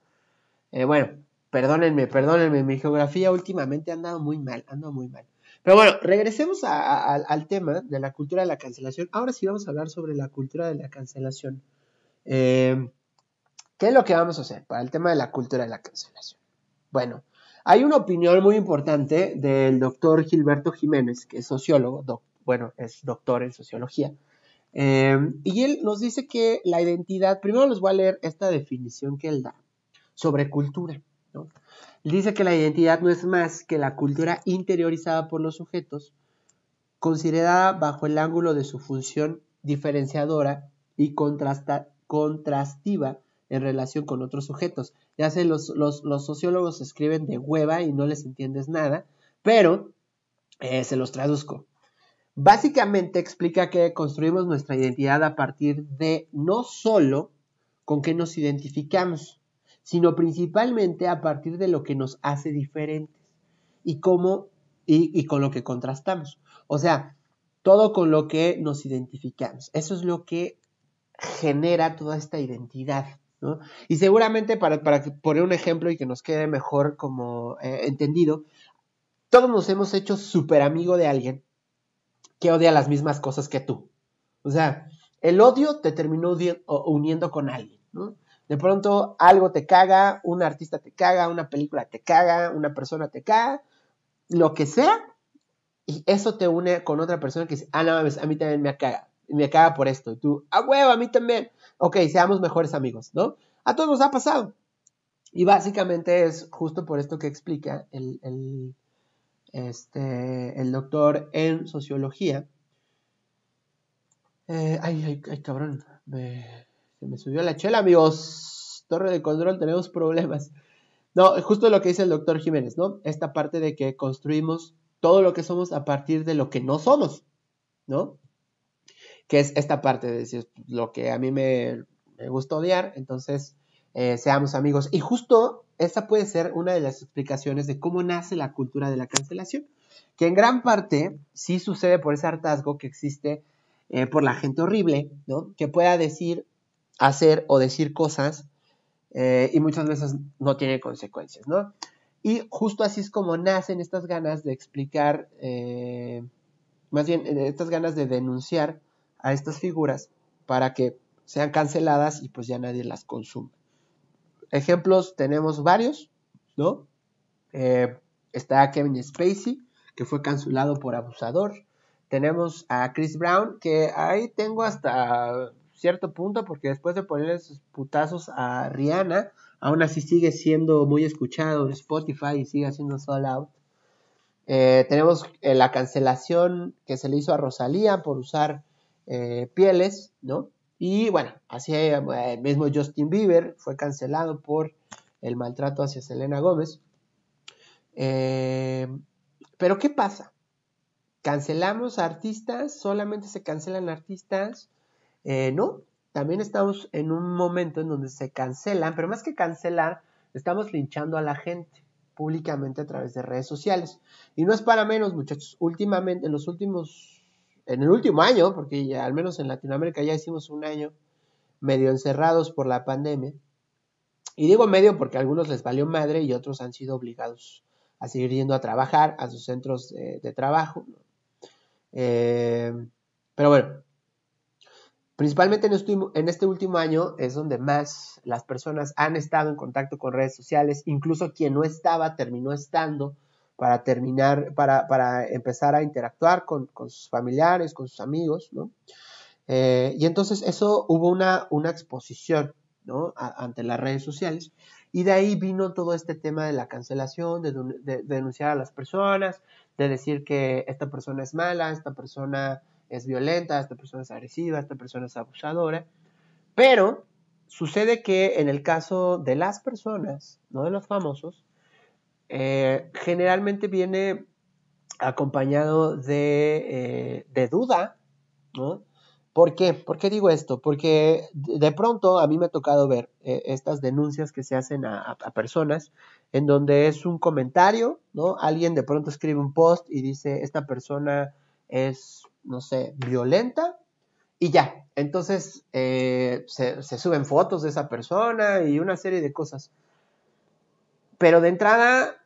Eh, bueno, perdónenme, perdónenme. Mi geografía últimamente ha andado muy mal, ando muy mal. Pero bueno, regresemos al- tema de la cultura de la cancelación. Ahora sí vamos a hablar sobre la cultura de la cancelación. Eh, ¿Qué es lo que vamos a hacer para el tema de la cultura de la cancelación? Bueno, hay una opinión muy importante del doctor Gilberto Jiménez, que es sociólogo, bueno, es doctor en sociología. Eh, y él nos dice que la identidad, primero les voy a leer esta definición que él da sobre cultura. ¿no? Dice que la identidad no es más que la cultura interiorizada por los sujetos, considerada bajo el ángulo de su función diferenciadora y contrastiva en relación con otros sujetos. Ya sé, los sociólogos escriben de hueva y no les entiendes nada, pero eh, se los traduzco. Básicamente explica que construimos nuestra identidad a partir de no solo con qué nos identificamos, sino principalmente a partir de lo que nos hace diferentes y cómo y, con lo que contrastamos. O sea, todo con lo que nos identificamos. Eso es lo que genera toda esta identidad. Y seguramente para, para poner un ejemplo y que nos quede mejor como eh, entendido, todos nos hemos hecho súper amigo de alguien que odia las mismas cosas que tú. O sea, el odio te terminó uniendo con alguien, ¿no? De pronto algo te caga, un artista te caga, una película te caga, una persona te caga, lo que sea, y eso te une con otra persona que dice, ah, no a mí también me caga, me caga por esto, y tú, ah, huevo, a mí también. Ok, seamos mejores amigos, ¿no? A todos nos ha pasado. Y básicamente es justo por esto que explica el, este, el doctor en sociología. Eh, ay, ay, ay, cabrón. me- se me subió la chela, amigos. Torre de control, tenemos problemas. No, justo lo que dice el doctor Jiménez, ¿no? Esta parte de que construimos todo lo que somos a partir de lo que no somos, ¿no? Que es esta parte de decir lo que a mí me, me gusta odiar, entonces eh, seamos amigos. Y justo esa puede ser una de las explicaciones de cómo nace la cultura de la cancelación, que en gran parte sí sucede por ese hartazgo que existe eh, por la gente horrible, ¿no? Que pueda decir, hacer o decir cosas eh, y muchas veces no tiene consecuencias, ¿no? Y justo así es como nacen estas ganas de explicar, más bien estas ganas de denunciar a estas figuras para que sean canceladas y pues ya nadie las consuma. Ejemplos tenemos varios, ¿no? Eh, está Kevin Spacey, que fue cancelado por abusador. Tenemos a Chris Brown, que ahí tengo hasta cierto punto, porque después de ponerle sus putazos a Rihanna, aún así sigue siendo muy escuchado en Spotify y sigue haciendo sold out. Eh, tenemos eh, la cancelación que se le hizo a Rosalía por usar pieles, ¿no? Y bueno, así eh, mismo Justin Bieber fue cancelado por el maltrato hacia Selena Gómez. Eh, pero ¿qué pasa? ¿Cancelamos artistas? ¿Solamente se cancelan artistas? Eh, no, también estamos en un momento en donde se cancelan, pero más que cancelar, estamos linchando a la gente públicamente a través de redes sociales. Y no es para menos, muchachos. Últimamente, en los últimos, en el último año, porque ya al menos en Latinoamérica ya hicimos un año medio encerrados por la pandemia. Y digo medio porque a algunos les valió madre y otros han sido obligados a seguir yendo a trabajar a sus centros de, de trabajo. Eh, pero bueno, principalmente en este, en este, último año es donde más las personas han estado en contacto con redes sociales, incluso quien no estaba terminó estando para terminar, para, para empezar a interactuar con, con, sus familiares, con sus amigos, ¿no? Eh, y entonces eso hubo una, una exposición, ¿no? Ante las redes sociales. Y de ahí vino todo este tema de la cancelación, de, de, de, denunciar a las personas, de decir que esta persona es mala, esta persona es violenta, esta persona es agresiva, esta persona es abusadora. Pero sucede que en el caso de las personas, no de los famosos, eh, generalmente viene acompañado de, eh, de duda, ¿no? ¿Por qué? ¿Por qué digo esto? Porque de pronto a mí me ha tocado ver eh, estas denuncias que se hacen a, personas en donde es un comentario, ¿no? Alguien de pronto escribe un post y dice, esta persona es, no sé, violenta y ya. Entonces se suben fotos de esa persona y una serie de cosas. Pero de entrada,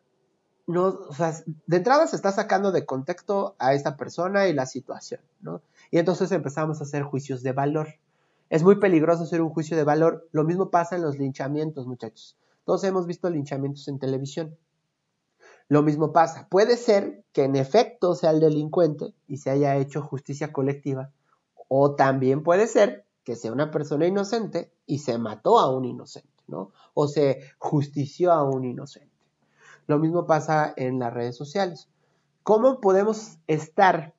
no, o sea, de entrada se está sacando de contexto a esta persona y la situación, ¿no? Y entonces empezamos a hacer juicios de valor. Es muy peligroso hacer un juicio de valor. Lo mismo pasa en los linchamientos, muchachos. Todos hemos visto linchamientos en televisión. Lo mismo pasa. Puede ser que en efecto sea el delincuente y se haya hecho justicia colectiva. O también puede ser que sea una persona inocente y se mató a un inocente, ¿no? O se justició a un inocente. Lo mismo pasa en las redes sociales. ¿Cómo podemos estar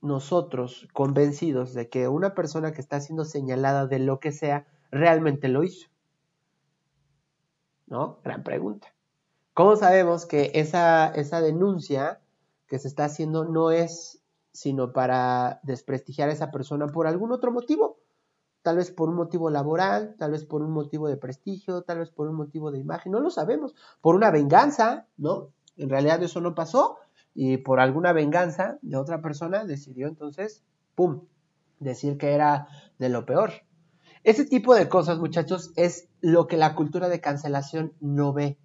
nosotros convencidos de que una persona que está siendo señalada de lo que sea realmente lo hizo? ¿No? Gran pregunta. ¿Cómo sabemos que esa, esa denuncia que se está haciendo no es sino para desprestigiar a esa persona por algún otro motivo? Tal vez por un motivo laboral, tal vez por un motivo de prestigio, tal vez por un motivo de imagen, no lo sabemos. Por una venganza, ¿no? En realidad eso no pasó, y por alguna venganza de otra persona decidió entonces, ¡pum!, decir que era de lo peor. Ese tipo de cosas, muchachos, es lo que la cultura de cancelación no ve.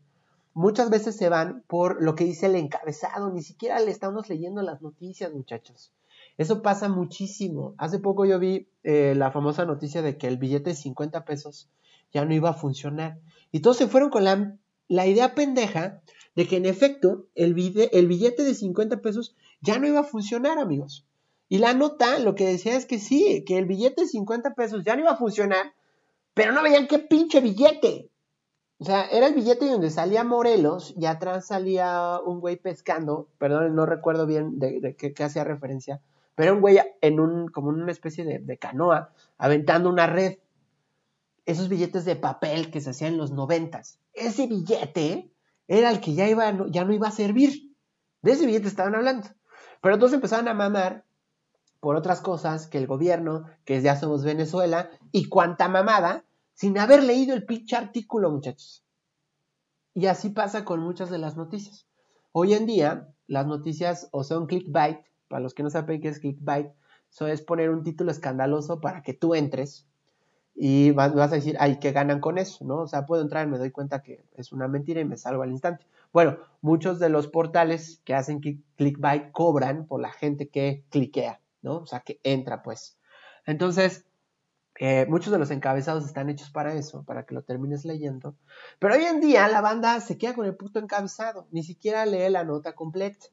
Muchas veces se van por lo que dice el encabezado, ni siquiera le estamos leyendo las noticias, muchachos. Eso pasa muchísimo. Hace poco yo vi eh, la famosa noticia de que el billete de 50 pesos ya no iba a funcionar. Y todos se fueron con la, la idea pendeja de que en efecto el, billete, el billete de 50 pesos ya no iba a funcionar, amigos. Y la nota lo que decía es que sí, que el billete de 50 pesos ya no iba a funcionar, pero no veían qué pinche billete. O sea, era el billete donde salía Morelos y atrás salía un güey pescando, perdón, no recuerdo bien de, de qué, qué hacía referencia, pero un güey en un, como una especie de, de canoa, aventando una red. Esos billetes de papel que se hacían en los noventas. Ese billete era el que ya, iba, ya no iba a servir. De ese billete estaban hablando. Pero entonces empezaban a mamar por otras cosas que el gobierno, que ya somos Venezuela, y cuanta mamada, sin haber leído el pinche artículo, muchachos. Y así pasa con muchas de las noticias. Hoy en día, las noticias o son clickbait, para los que no saben qué es clickbait, eso es poner un título escandaloso para que tú entres y vas, a decir, ay, ¿qué ganan con eso? ¿no? O sea, puedo entrar me doy cuenta que es una mentira y me salgo al instante. Bueno, muchos de los portales que hacen clickbait cobran por la gente que cliquea, ¿no? O sea, que entra, pues. Entonces, eh, muchos de los encabezados están hechos para eso, para que lo termines leyendo. Pero hoy en día la banda se queda con el puto encabezado, ni siquiera lee la nota completa,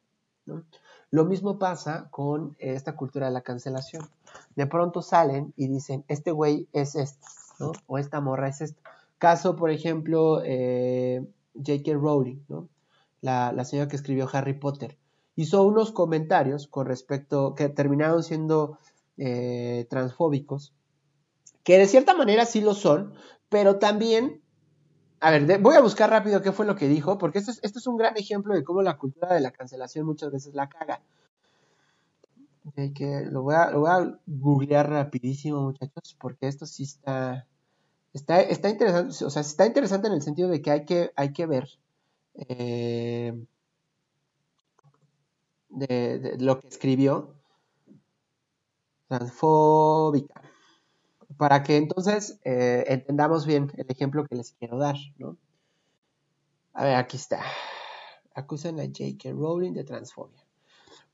¿no? Lo mismo pasa con esta cultura de la cancelación. De pronto salen y dicen, este güey es esto, ¿no? O esta morra es esto. Caso, por ejemplo, eh, J.K. Rowling, ¿no? La, señora que escribió Harry Potter. hizo unos comentarios con respecto, que terminaron siendo eh, transfóbicos, que de cierta manera sí lo son, pero también, a ver, voy a buscar rápido qué fue lo que dijo, porque esto es, esto es un gran ejemplo de cómo la cultura de la cancelación muchas veces la caga. Que lo, voy a, lo voy a googlear rapidísimo, muchachos, porque esto sí está, está, está interesante, o sea, está interesante en el sentido de que hay que, hay que ver eh, de lo que escribió, transfóbica, para que entonces eh, entendamos bien el ejemplo que les quiero dar, ¿no? A ver, aquí está. Acusan a J.K. Rowling de transfobia.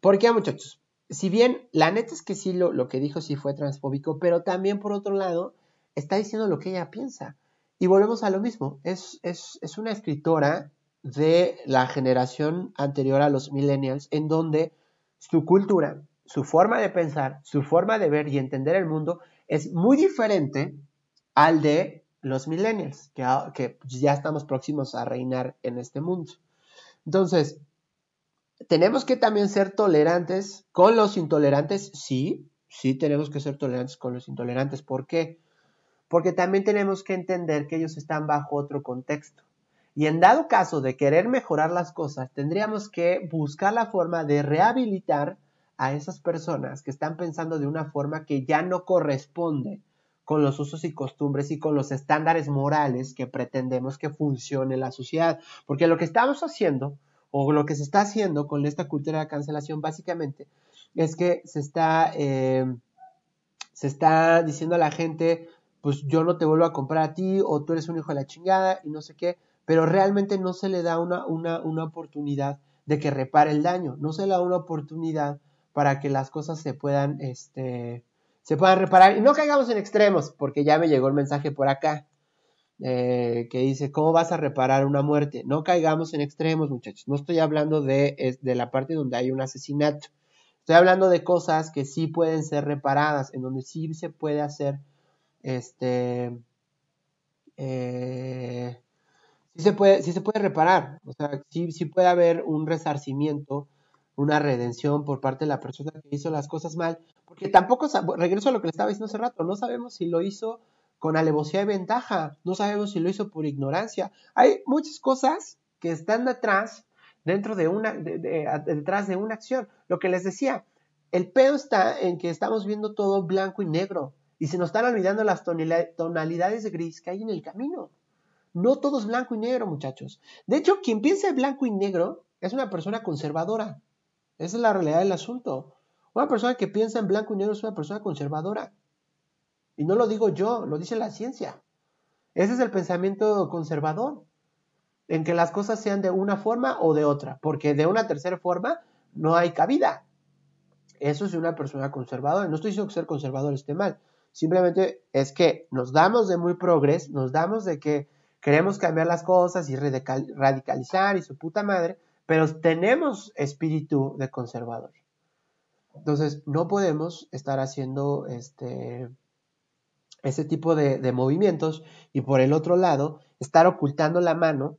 ¿Por qué, muchachos? Si bien la neta es que sí lo, que dijo sí fue transfóbico, pero también por otro lado está diciendo lo que ella piensa. Y volvemos a lo mismo. Es, es una escritora de la generación anterior a los millennials, en donde su cultura, su forma de pensar, su forma de ver y entender el mundo es muy diferente al de los millennials, que, ya estamos próximos a reinar en este mundo. Entonces, tenemos que también ser tolerantes con los intolerantes, sí, sí tenemos que ser tolerantes con los intolerantes. ¿Por qué? Porque también tenemos que entender que ellos están bajo otro contexto. Y en dado caso de querer mejorar las cosas, tendríamos que buscar la forma de rehabilitar a esas personas que están pensando de una forma que ya no corresponde con los usos y costumbres y con los estándares morales que pretendemos que funcione la sociedad. Porque lo que estamos haciendo, o lo que se está haciendo con esta cultura de cancelación, básicamente, es que se está, eh, se está diciendo a la gente, pues yo no te vuelvo a comprar a ti, o tú eres un hijo de la chingada, y no sé qué, pero realmente no se le da una, una, una oportunidad de que repare el daño, no se le da una oportunidad para que las cosas se puedan, este, se puedan reparar y no caigamos en extremos, porque ya me llegó el mensaje por acá eh, que dice, ¿cómo vas a reparar una muerte? No caigamos en extremos, muchachos. No estoy hablando de, de la parte donde hay un asesinato. Estoy hablando de cosas que sí pueden ser reparadas, en donde sí se puede hacer, este, eh, sí se puede, se puede reparar. O sea, sí, sí puede haber un resarcimiento, una redención por parte de la persona que hizo las cosas mal. Porque tampoco, regreso a lo que le estaba diciendo hace rato, no sabemos si lo hizo con alevosía y ventaja, no sabemos si lo hizo por ignorancia. Hay muchas cosas que están detrás, dentro de una, detrás de una acción. Lo que les decía, el pedo está en que estamos viendo todo blanco y negro y se nos están olvidando las tonalidades de gris que hay en el camino. No todo es blanco y negro, muchachos. De hecho, quien piensa en blanco y negro es una persona conservadora. Esa es la realidad del asunto. Una persona que piensa en blanco y negro es una persona conservadora. Y no lo digo yo, lo dice la ciencia. Ese es el pensamiento conservador, en que las cosas sean de una forma o de otra, porque de una tercera forma no hay cabida. Eso es una persona conservadora. No estoy diciendo que ser conservador esté mal. Simplemente es que nos damos de muy progres, nos damos de que queremos cambiar las cosas y radical- radicalizar y su puta madre, pero tenemos espíritu de conservador. Entonces, no podemos estar haciendo este, ese tipo de, de movimientos y por el otro lado, estar ocultando la mano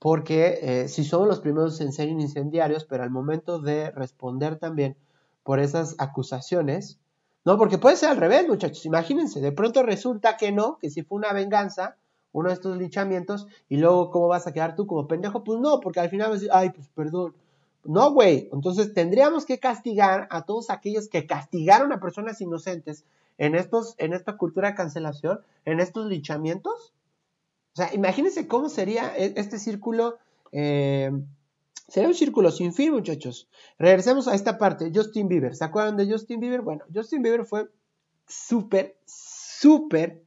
porque eh, si somos los primeros en ser incendiarios, pero al momento de responder también por esas acusaciones, no, porque puede ser al revés, muchachos, imagínense, de pronto resulta que no, que si fue una venganza, uno de estos linchamientos, y luego, ¿cómo vas a quedar tú como pendejo? Pues no, porque al final vas a decir, ay, pues perdón. No, güey, entonces tendríamos que castigar a todos aquellos que castigaron a personas inocentes en, estos, en esta cultura de cancelación, en estos linchamientos. O sea, imagínense cómo sería e- este círculo. eh, sería un círculo sin fin, muchachos. Regresemos a esta parte. Justin Bieber. ¿Se acuerdan de Justin Bieber? Bueno, Justin Bieber fue súper, súper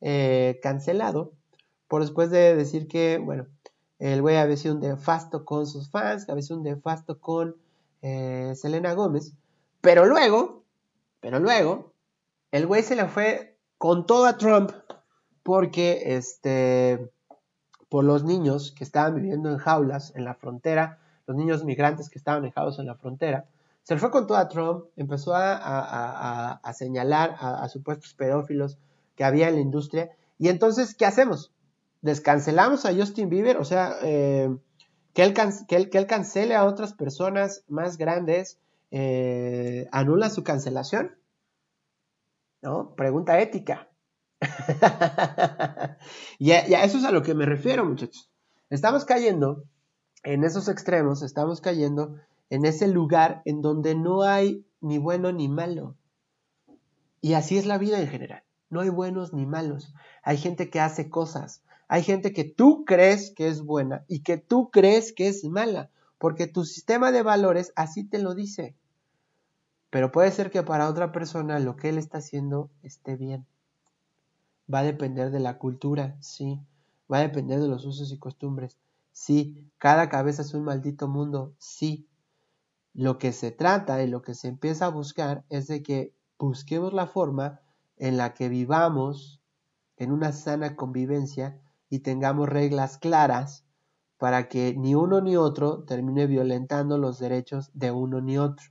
eh, cancelado por después de decir que, bueno, el güey había sido un nefasto con sus fans, había sido un nefasto con eh, Selena Gómez. Pero luego, pero luego, el güey se le fue con todo a Trump porque este por los niños que estaban viviendo en jaulas en la frontera, los niños migrantes que estaban enjaulados en la frontera, se le fue con todo a Trump, empezó a, señalar a supuestos pedófilos que había en la industria, y entonces, ¿qué hacemos? ¿Descancelamos a Justin Bieber? O sea, eh, que él, que él- que él cancele a otras personas más grandes, eh, anula su cancelación. ¿No? Pregunta ética. y a eso es a lo que me refiero, muchachos. Estamos cayendo en esos extremos, estamos cayendo en ese lugar en donde no hay ni bueno ni malo. Y así es la vida en general. No hay buenos ni malos. Hay gente que hace cosas. Hay gente que tú crees que es buena y que tú crees que es mala. Porque tu sistema de valores así te lo dice. Pero puede ser que para otra persona lo que él está haciendo esté bien. Va a depender de la cultura, sí. Va a depender de los usos y costumbres, sí. Cada cabeza es un maldito mundo, sí. Lo que se trata y lo que se empieza a buscar es de que busquemos la forma en la que vivamos en una sana convivencia y tengamos reglas claras para que ni uno ni otro termine violentando los derechos de uno ni otro.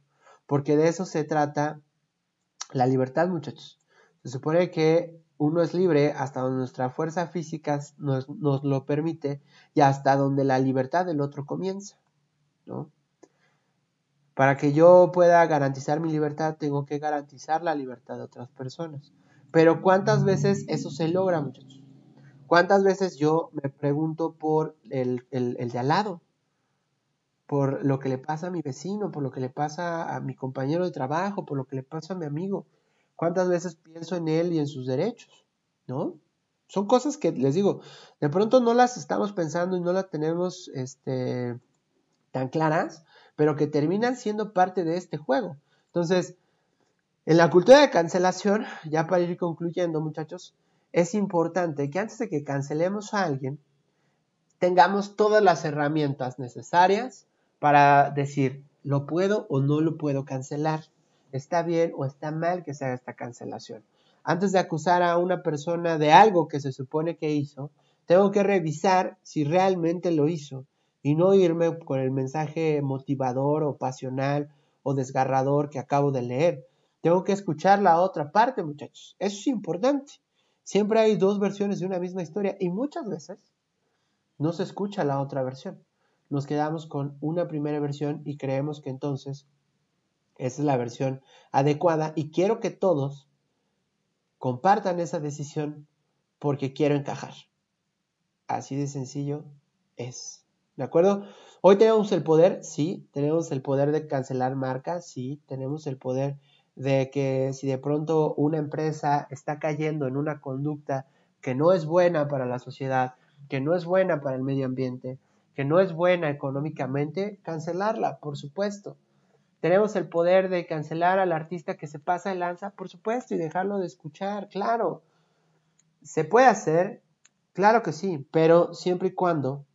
Porque de eso se trata la libertad, muchachos. Se supone que uno es libre hasta donde nuestra fuerza física nos, nos lo permite y hasta donde la libertad del otro comienza, ¿no? Para que yo pueda garantizar mi libertad, tengo que garantizar la libertad de otras personas. Pero ¿cuántas veces eso se logra, muchachos? ¿Cuántas veces yo me pregunto por el, de al lado? Por lo que le pasa a mi vecino, por lo que le pasa a mi compañero de trabajo, por lo que le pasa a mi amigo. ¿Cuántas veces pienso en él y en sus derechos? ¿No? Son cosas que les digo, de pronto no las estamos pensando y no las tenemos este, tan claras, pero que terminan siendo parte de este juego. Entonces, en la cultura de cancelación, ya para ir concluyendo, muchachos, es importante que antes de que cancelemos a alguien, tengamos todas las herramientas necesarias para decir, lo puedo o no lo puedo cancelar. Está bien o está mal que se haga esta cancelación. Antes de acusar a una persona de algo que se supone que hizo, tengo que revisar si realmente lo hizo y no irme con el mensaje motivador o pasional o desgarrador que acabo de leer. Tengo que escuchar la otra parte, muchachos. Eso es importante. Siempre hay dos versiones de una misma historia y muchas veces no se escucha la otra versión. Nos quedamos con una primera versión y creemos que entonces esa es la versión adecuada y quiero que todos compartan esa decisión porque quiero encajar. Así de sencillo es. ¿De acuerdo? Hoy tenemos el poder, sí, tenemos el poder de cancelar marcas, sí, tenemos el poder de que si de pronto una empresa está cayendo en una conducta que no es buena para la sociedad, que no es buena para el medio ambiente, que no es buena económicamente, cancelarla, por supuesto. Tenemos el poder de cancelar al artista que se pasa de lanza, por supuesto, y dejarlo de escuchar, claro. ¿Se puede hacer? Claro que sí, pero siempre y cuando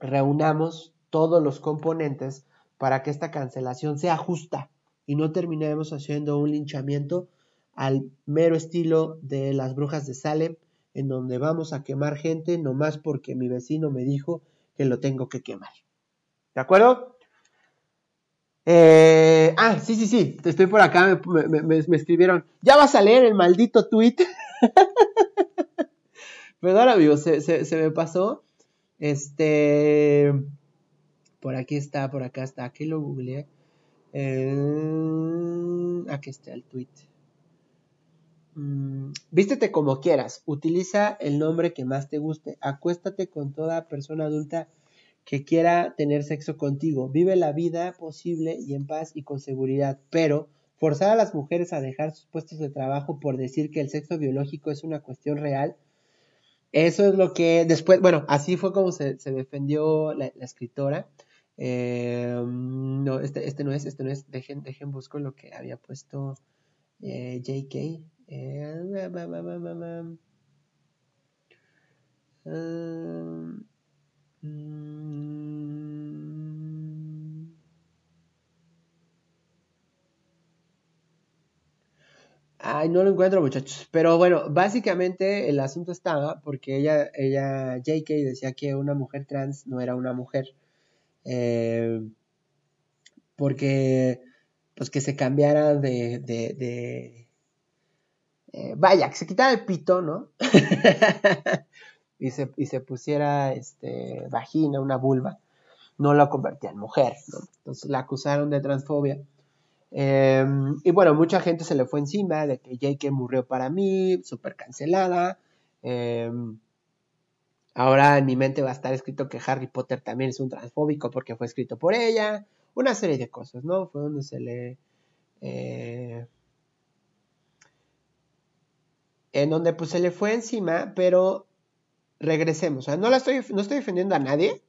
reunamos todos los componentes para que esta cancelación sea justa y no terminemos haciendo un linchamiento al mero estilo de las brujas de Salem, en donde vamos a quemar gente nomás porque mi vecino me dijo que lo tengo que quemar. ¿De acuerdo? Eh, ah, sí, sí, sí, estoy por acá, me, escribieron, ya vas a leer el maldito tweet. Perdón, amigos, se, se, se, me pasó. Este, por aquí está, por acá está, aquí lo googleé. Aquí está el tweet. Mm, vístete como quieras, utiliza el nombre que más te guste, acuéstate con toda persona adulta que quiera tener sexo contigo, vive la vida posible y en paz y con seguridad, pero forzar a las mujeres a dejar sus puestos de trabajo por decir que el sexo biológico es una cuestión real, eso es lo que después, bueno, así fue como se, defendió la escritora. Eh, no, este, este no es, este no es, dejen, dejen busco lo que había puesto eh, JK. Eh, uh, mm, Ay, no lo encuentro, muchachos. Pero bueno, básicamente el asunto estaba porque ella, ella, JK decía que una mujer trans no era una mujer. Eh, porque, pues que se cambiara de, de, eh, vaya, que se quitara el pito, ¿no? y, se, y se pusiera, este, vagina, una vulva. no lo convertía en mujer, ¿no? Entonces la acusaron de transfobia. Eh, y bueno, mucha gente se le fue encima de que J.K. murió para mí, súper cancelada. Ahora en mi mente va a estar escrito que Harry Potter también es un transfóbico porque fue escrito por ella. Una serie de cosas, ¿no? Fue donde se le... eh, en donde pues se le fue encima, pero regresemos. O sea, no la estoy, no estoy defendiendo a nadie,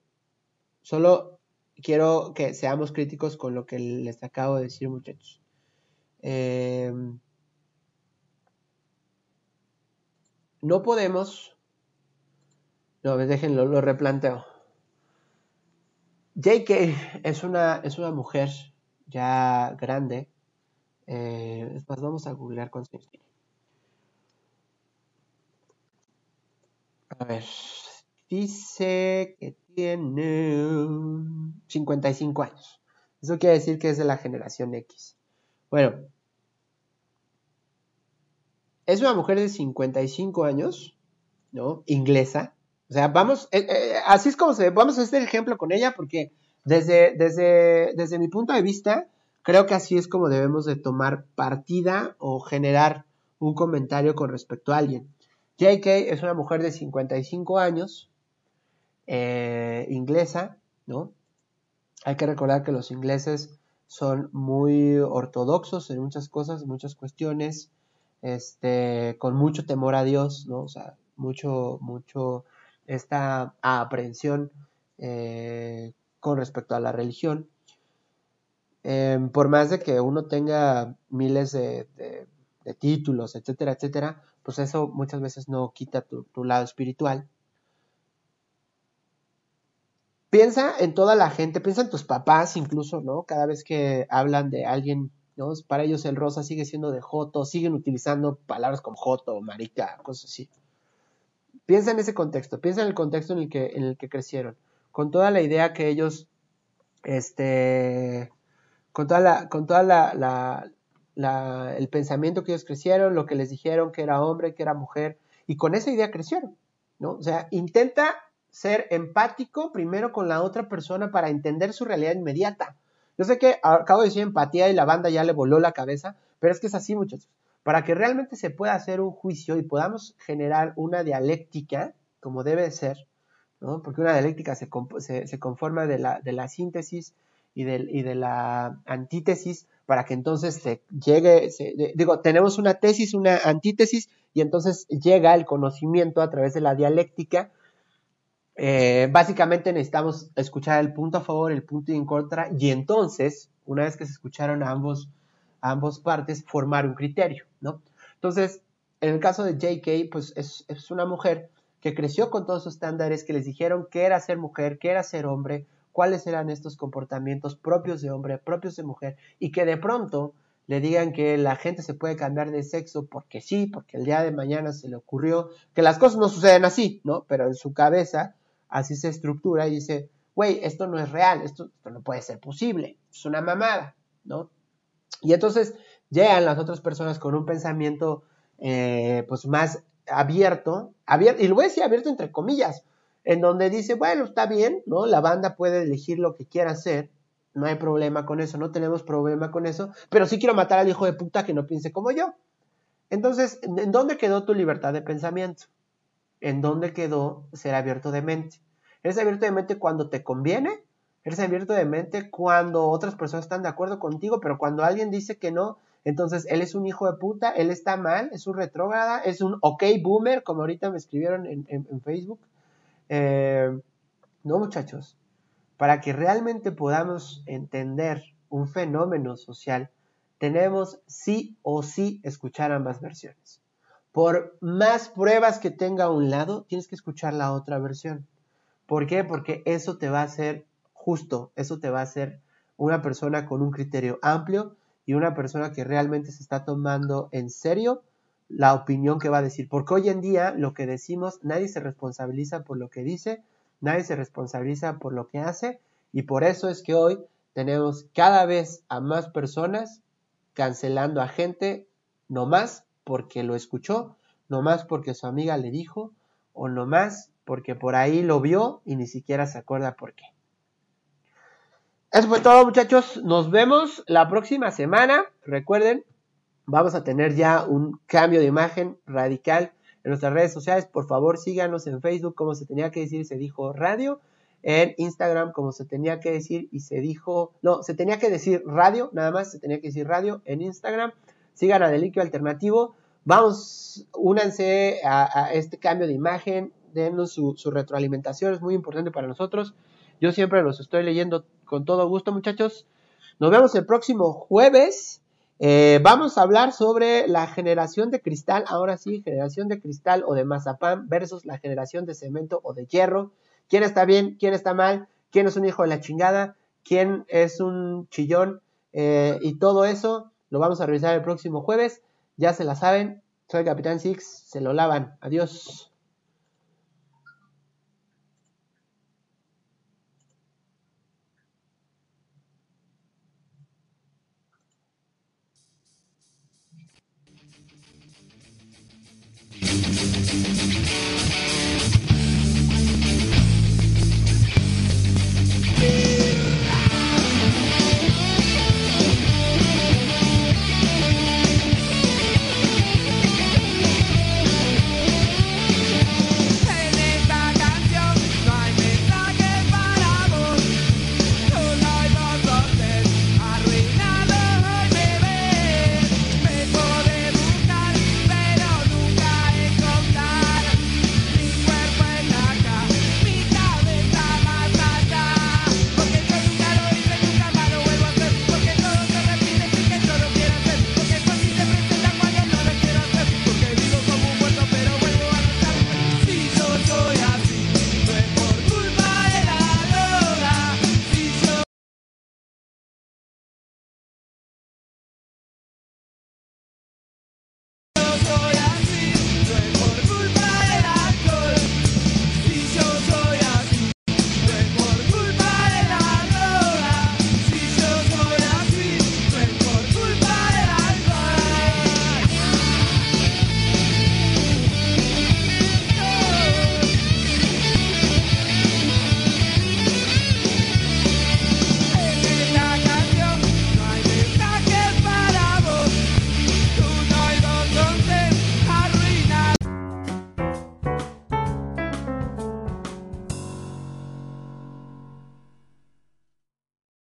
solo quiero que seamos críticos con lo que les acabo de decir, muchachos. Eh, no podemos. No, déjenlo, lo replanteo. JK es una, es una mujer ya grande. Eh, más, vamos a googlear tiene. A ver, dice que tiene 55 años. Eso quiere decir que es de la generación X. Bueno, es una mujer de 55 años, ¿no? Inglesa. O sea, vamos, eh, eh, así es como se, vamos a hacer ejemplo con ella porque desde, desde, desde mi punto de vista, creo que así es como debemos de tomar partida o generar un comentario con respecto a alguien. JK es una mujer de 55 años, eh, inglesa, ¿no? Hay que recordar que los ingleses son muy ortodoxos en muchas cosas, en muchas cuestiones, este, con mucho temor a Dios, ¿no? O sea, mucho, mucho esta aprehensión eh, con respecto a la religión. Eh, por más de que uno tenga miles de, títulos, etcétera, etcétera, pues eso muchas veces no quita tu, tu lado espiritual. Piensa en toda la gente, piensa en tus papás incluso, ¿no? Cada vez que hablan de alguien, ¿no? Para ellos el rosa sigue siendo de joto, siguen utilizando palabras como joto, marica, cosas así. Piensa en ese contexto, piensa en el contexto en el que, crecieron, con toda la idea que ellos, este, con toda la, con toda la, la, la, el pensamiento que ellos crecieron, lo que les dijeron que era hombre, que era mujer, y con esa idea crecieron, ¿no? O sea, intenta ser empático primero con la otra persona para entender su realidad inmediata. Yo sé que acabo de decir empatía y la banda ya le voló la cabeza, pero es que es así, muchachos. Para que realmente se pueda hacer un juicio y podamos generar una dialéctica, como debe ser, ¿no? porque una dialéctica se, se, conforma de la, de la síntesis y de, y de, la antítesis para que entonces se llegue, digo, tenemos una tesis, una antítesis, y entonces llega el conocimiento a través de la dialéctica. Eh, básicamente necesitamos escuchar el punto a favor, el punto en contra, y entonces, una vez que se escucharon ambos, a ambos partes, formar un criterio, ¿no? Entonces, en el caso de JK, pues es, es una mujer que creció con todos sus estándares, que les dijeron qué era ser mujer, qué era ser hombre, cuáles eran estos comportamientos propios de hombre, propios de mujer, y que de pronto le digan que la gente se puede cambiar de sexo porque sí, porque el día de mañana se le ocurrió, que las cosas no suceden así, ¿no? Pero en su cabeza así se estructura y dice, güey, esto no es real, esto, esto, no puede ser posible, es una mamada, ¿no? Y entonces llegan las otras personas con un pensamiento eh, pues más abierto, abierto, y lo voy a abierto entre comillas, en donde dice, bueno, está bien, ¿no? La banda puede elegir lo que quiera hacer, no hay problema con eso, no tenemos problema con eso, pero sí quiero matar al hijo de puta que no piense como yo. Entonces, ¿en dónde quedó tu libertad de pensamiento? ¿En dónde quedó ser abierto de mente? ¿Eres abierto de mente cuando te conviene? ¿Eres abierto de mente cuando otras personas están de acuerdo contigo, pero cuando alguien dice que no, entonces él es un hijo de puta, él está mal, es un retrógrada, es un ok boomer, como ahorita me escribieron en, Facebook? Eh, no, muchachos, para que realmente podamos entender un fenómeno social, tenemos sí o sí escuchar ambas versiones. Por más pruebas que tenga un lado, tienes que escuchar la otra versión. ¿Por qué? Porque eso te va a hacer justo, eso te va a hacer una persona con un criterio amplio y una persona que realmente se está tomando en serio la opinión que va a decir. Porque hoy en día lo que decimos, nadie se responsabiliza por lo que dice, nadie se responsabiliza por lo que hace y por eso es que hoy tenemos cada vez a más personas cancelando a gente, no más porque lo escuchó, no más porque su amiga le dijo, o no más porque por ahí lo vio y ni siquiera se acuerda por qué. Eso fue todo, muchachos. Nos vemos la próxima semana. Recuerden, vamos a tener ya un cambio de imagen radical en nuestras redes sociales. Por favor, síganos en Facebook como se tenía que decir, se dijo radio. En Instagram como se tenía que decir y se dijo, no, se tenía que decir radio, nada más se tenía que decir radio en Instagram. Sigan a Deliquio Alternativo. Vamos, únanse a, este cambio de imagen, denos su, su retroalimentación, es muy importante para nosotros. Yo siempre los estoy leyendo con todo gusto, muchachos. Nos vemos el próximo jueves. Eh, vamos a hablar sobre la generación de cristal, ahora sí, generación de cristal o de mazapán versus la generación de cemento o de hierro. ¿Quién está bien? ¿Quién está mal? ¿Quién es un hijo de la chingada? ¿Quién es un chillón? Eh, y todo eso lo vamos a revisar el próximo jueves. Ya se la saben. Soy Capitán Six. Se lo lavan. Adiós.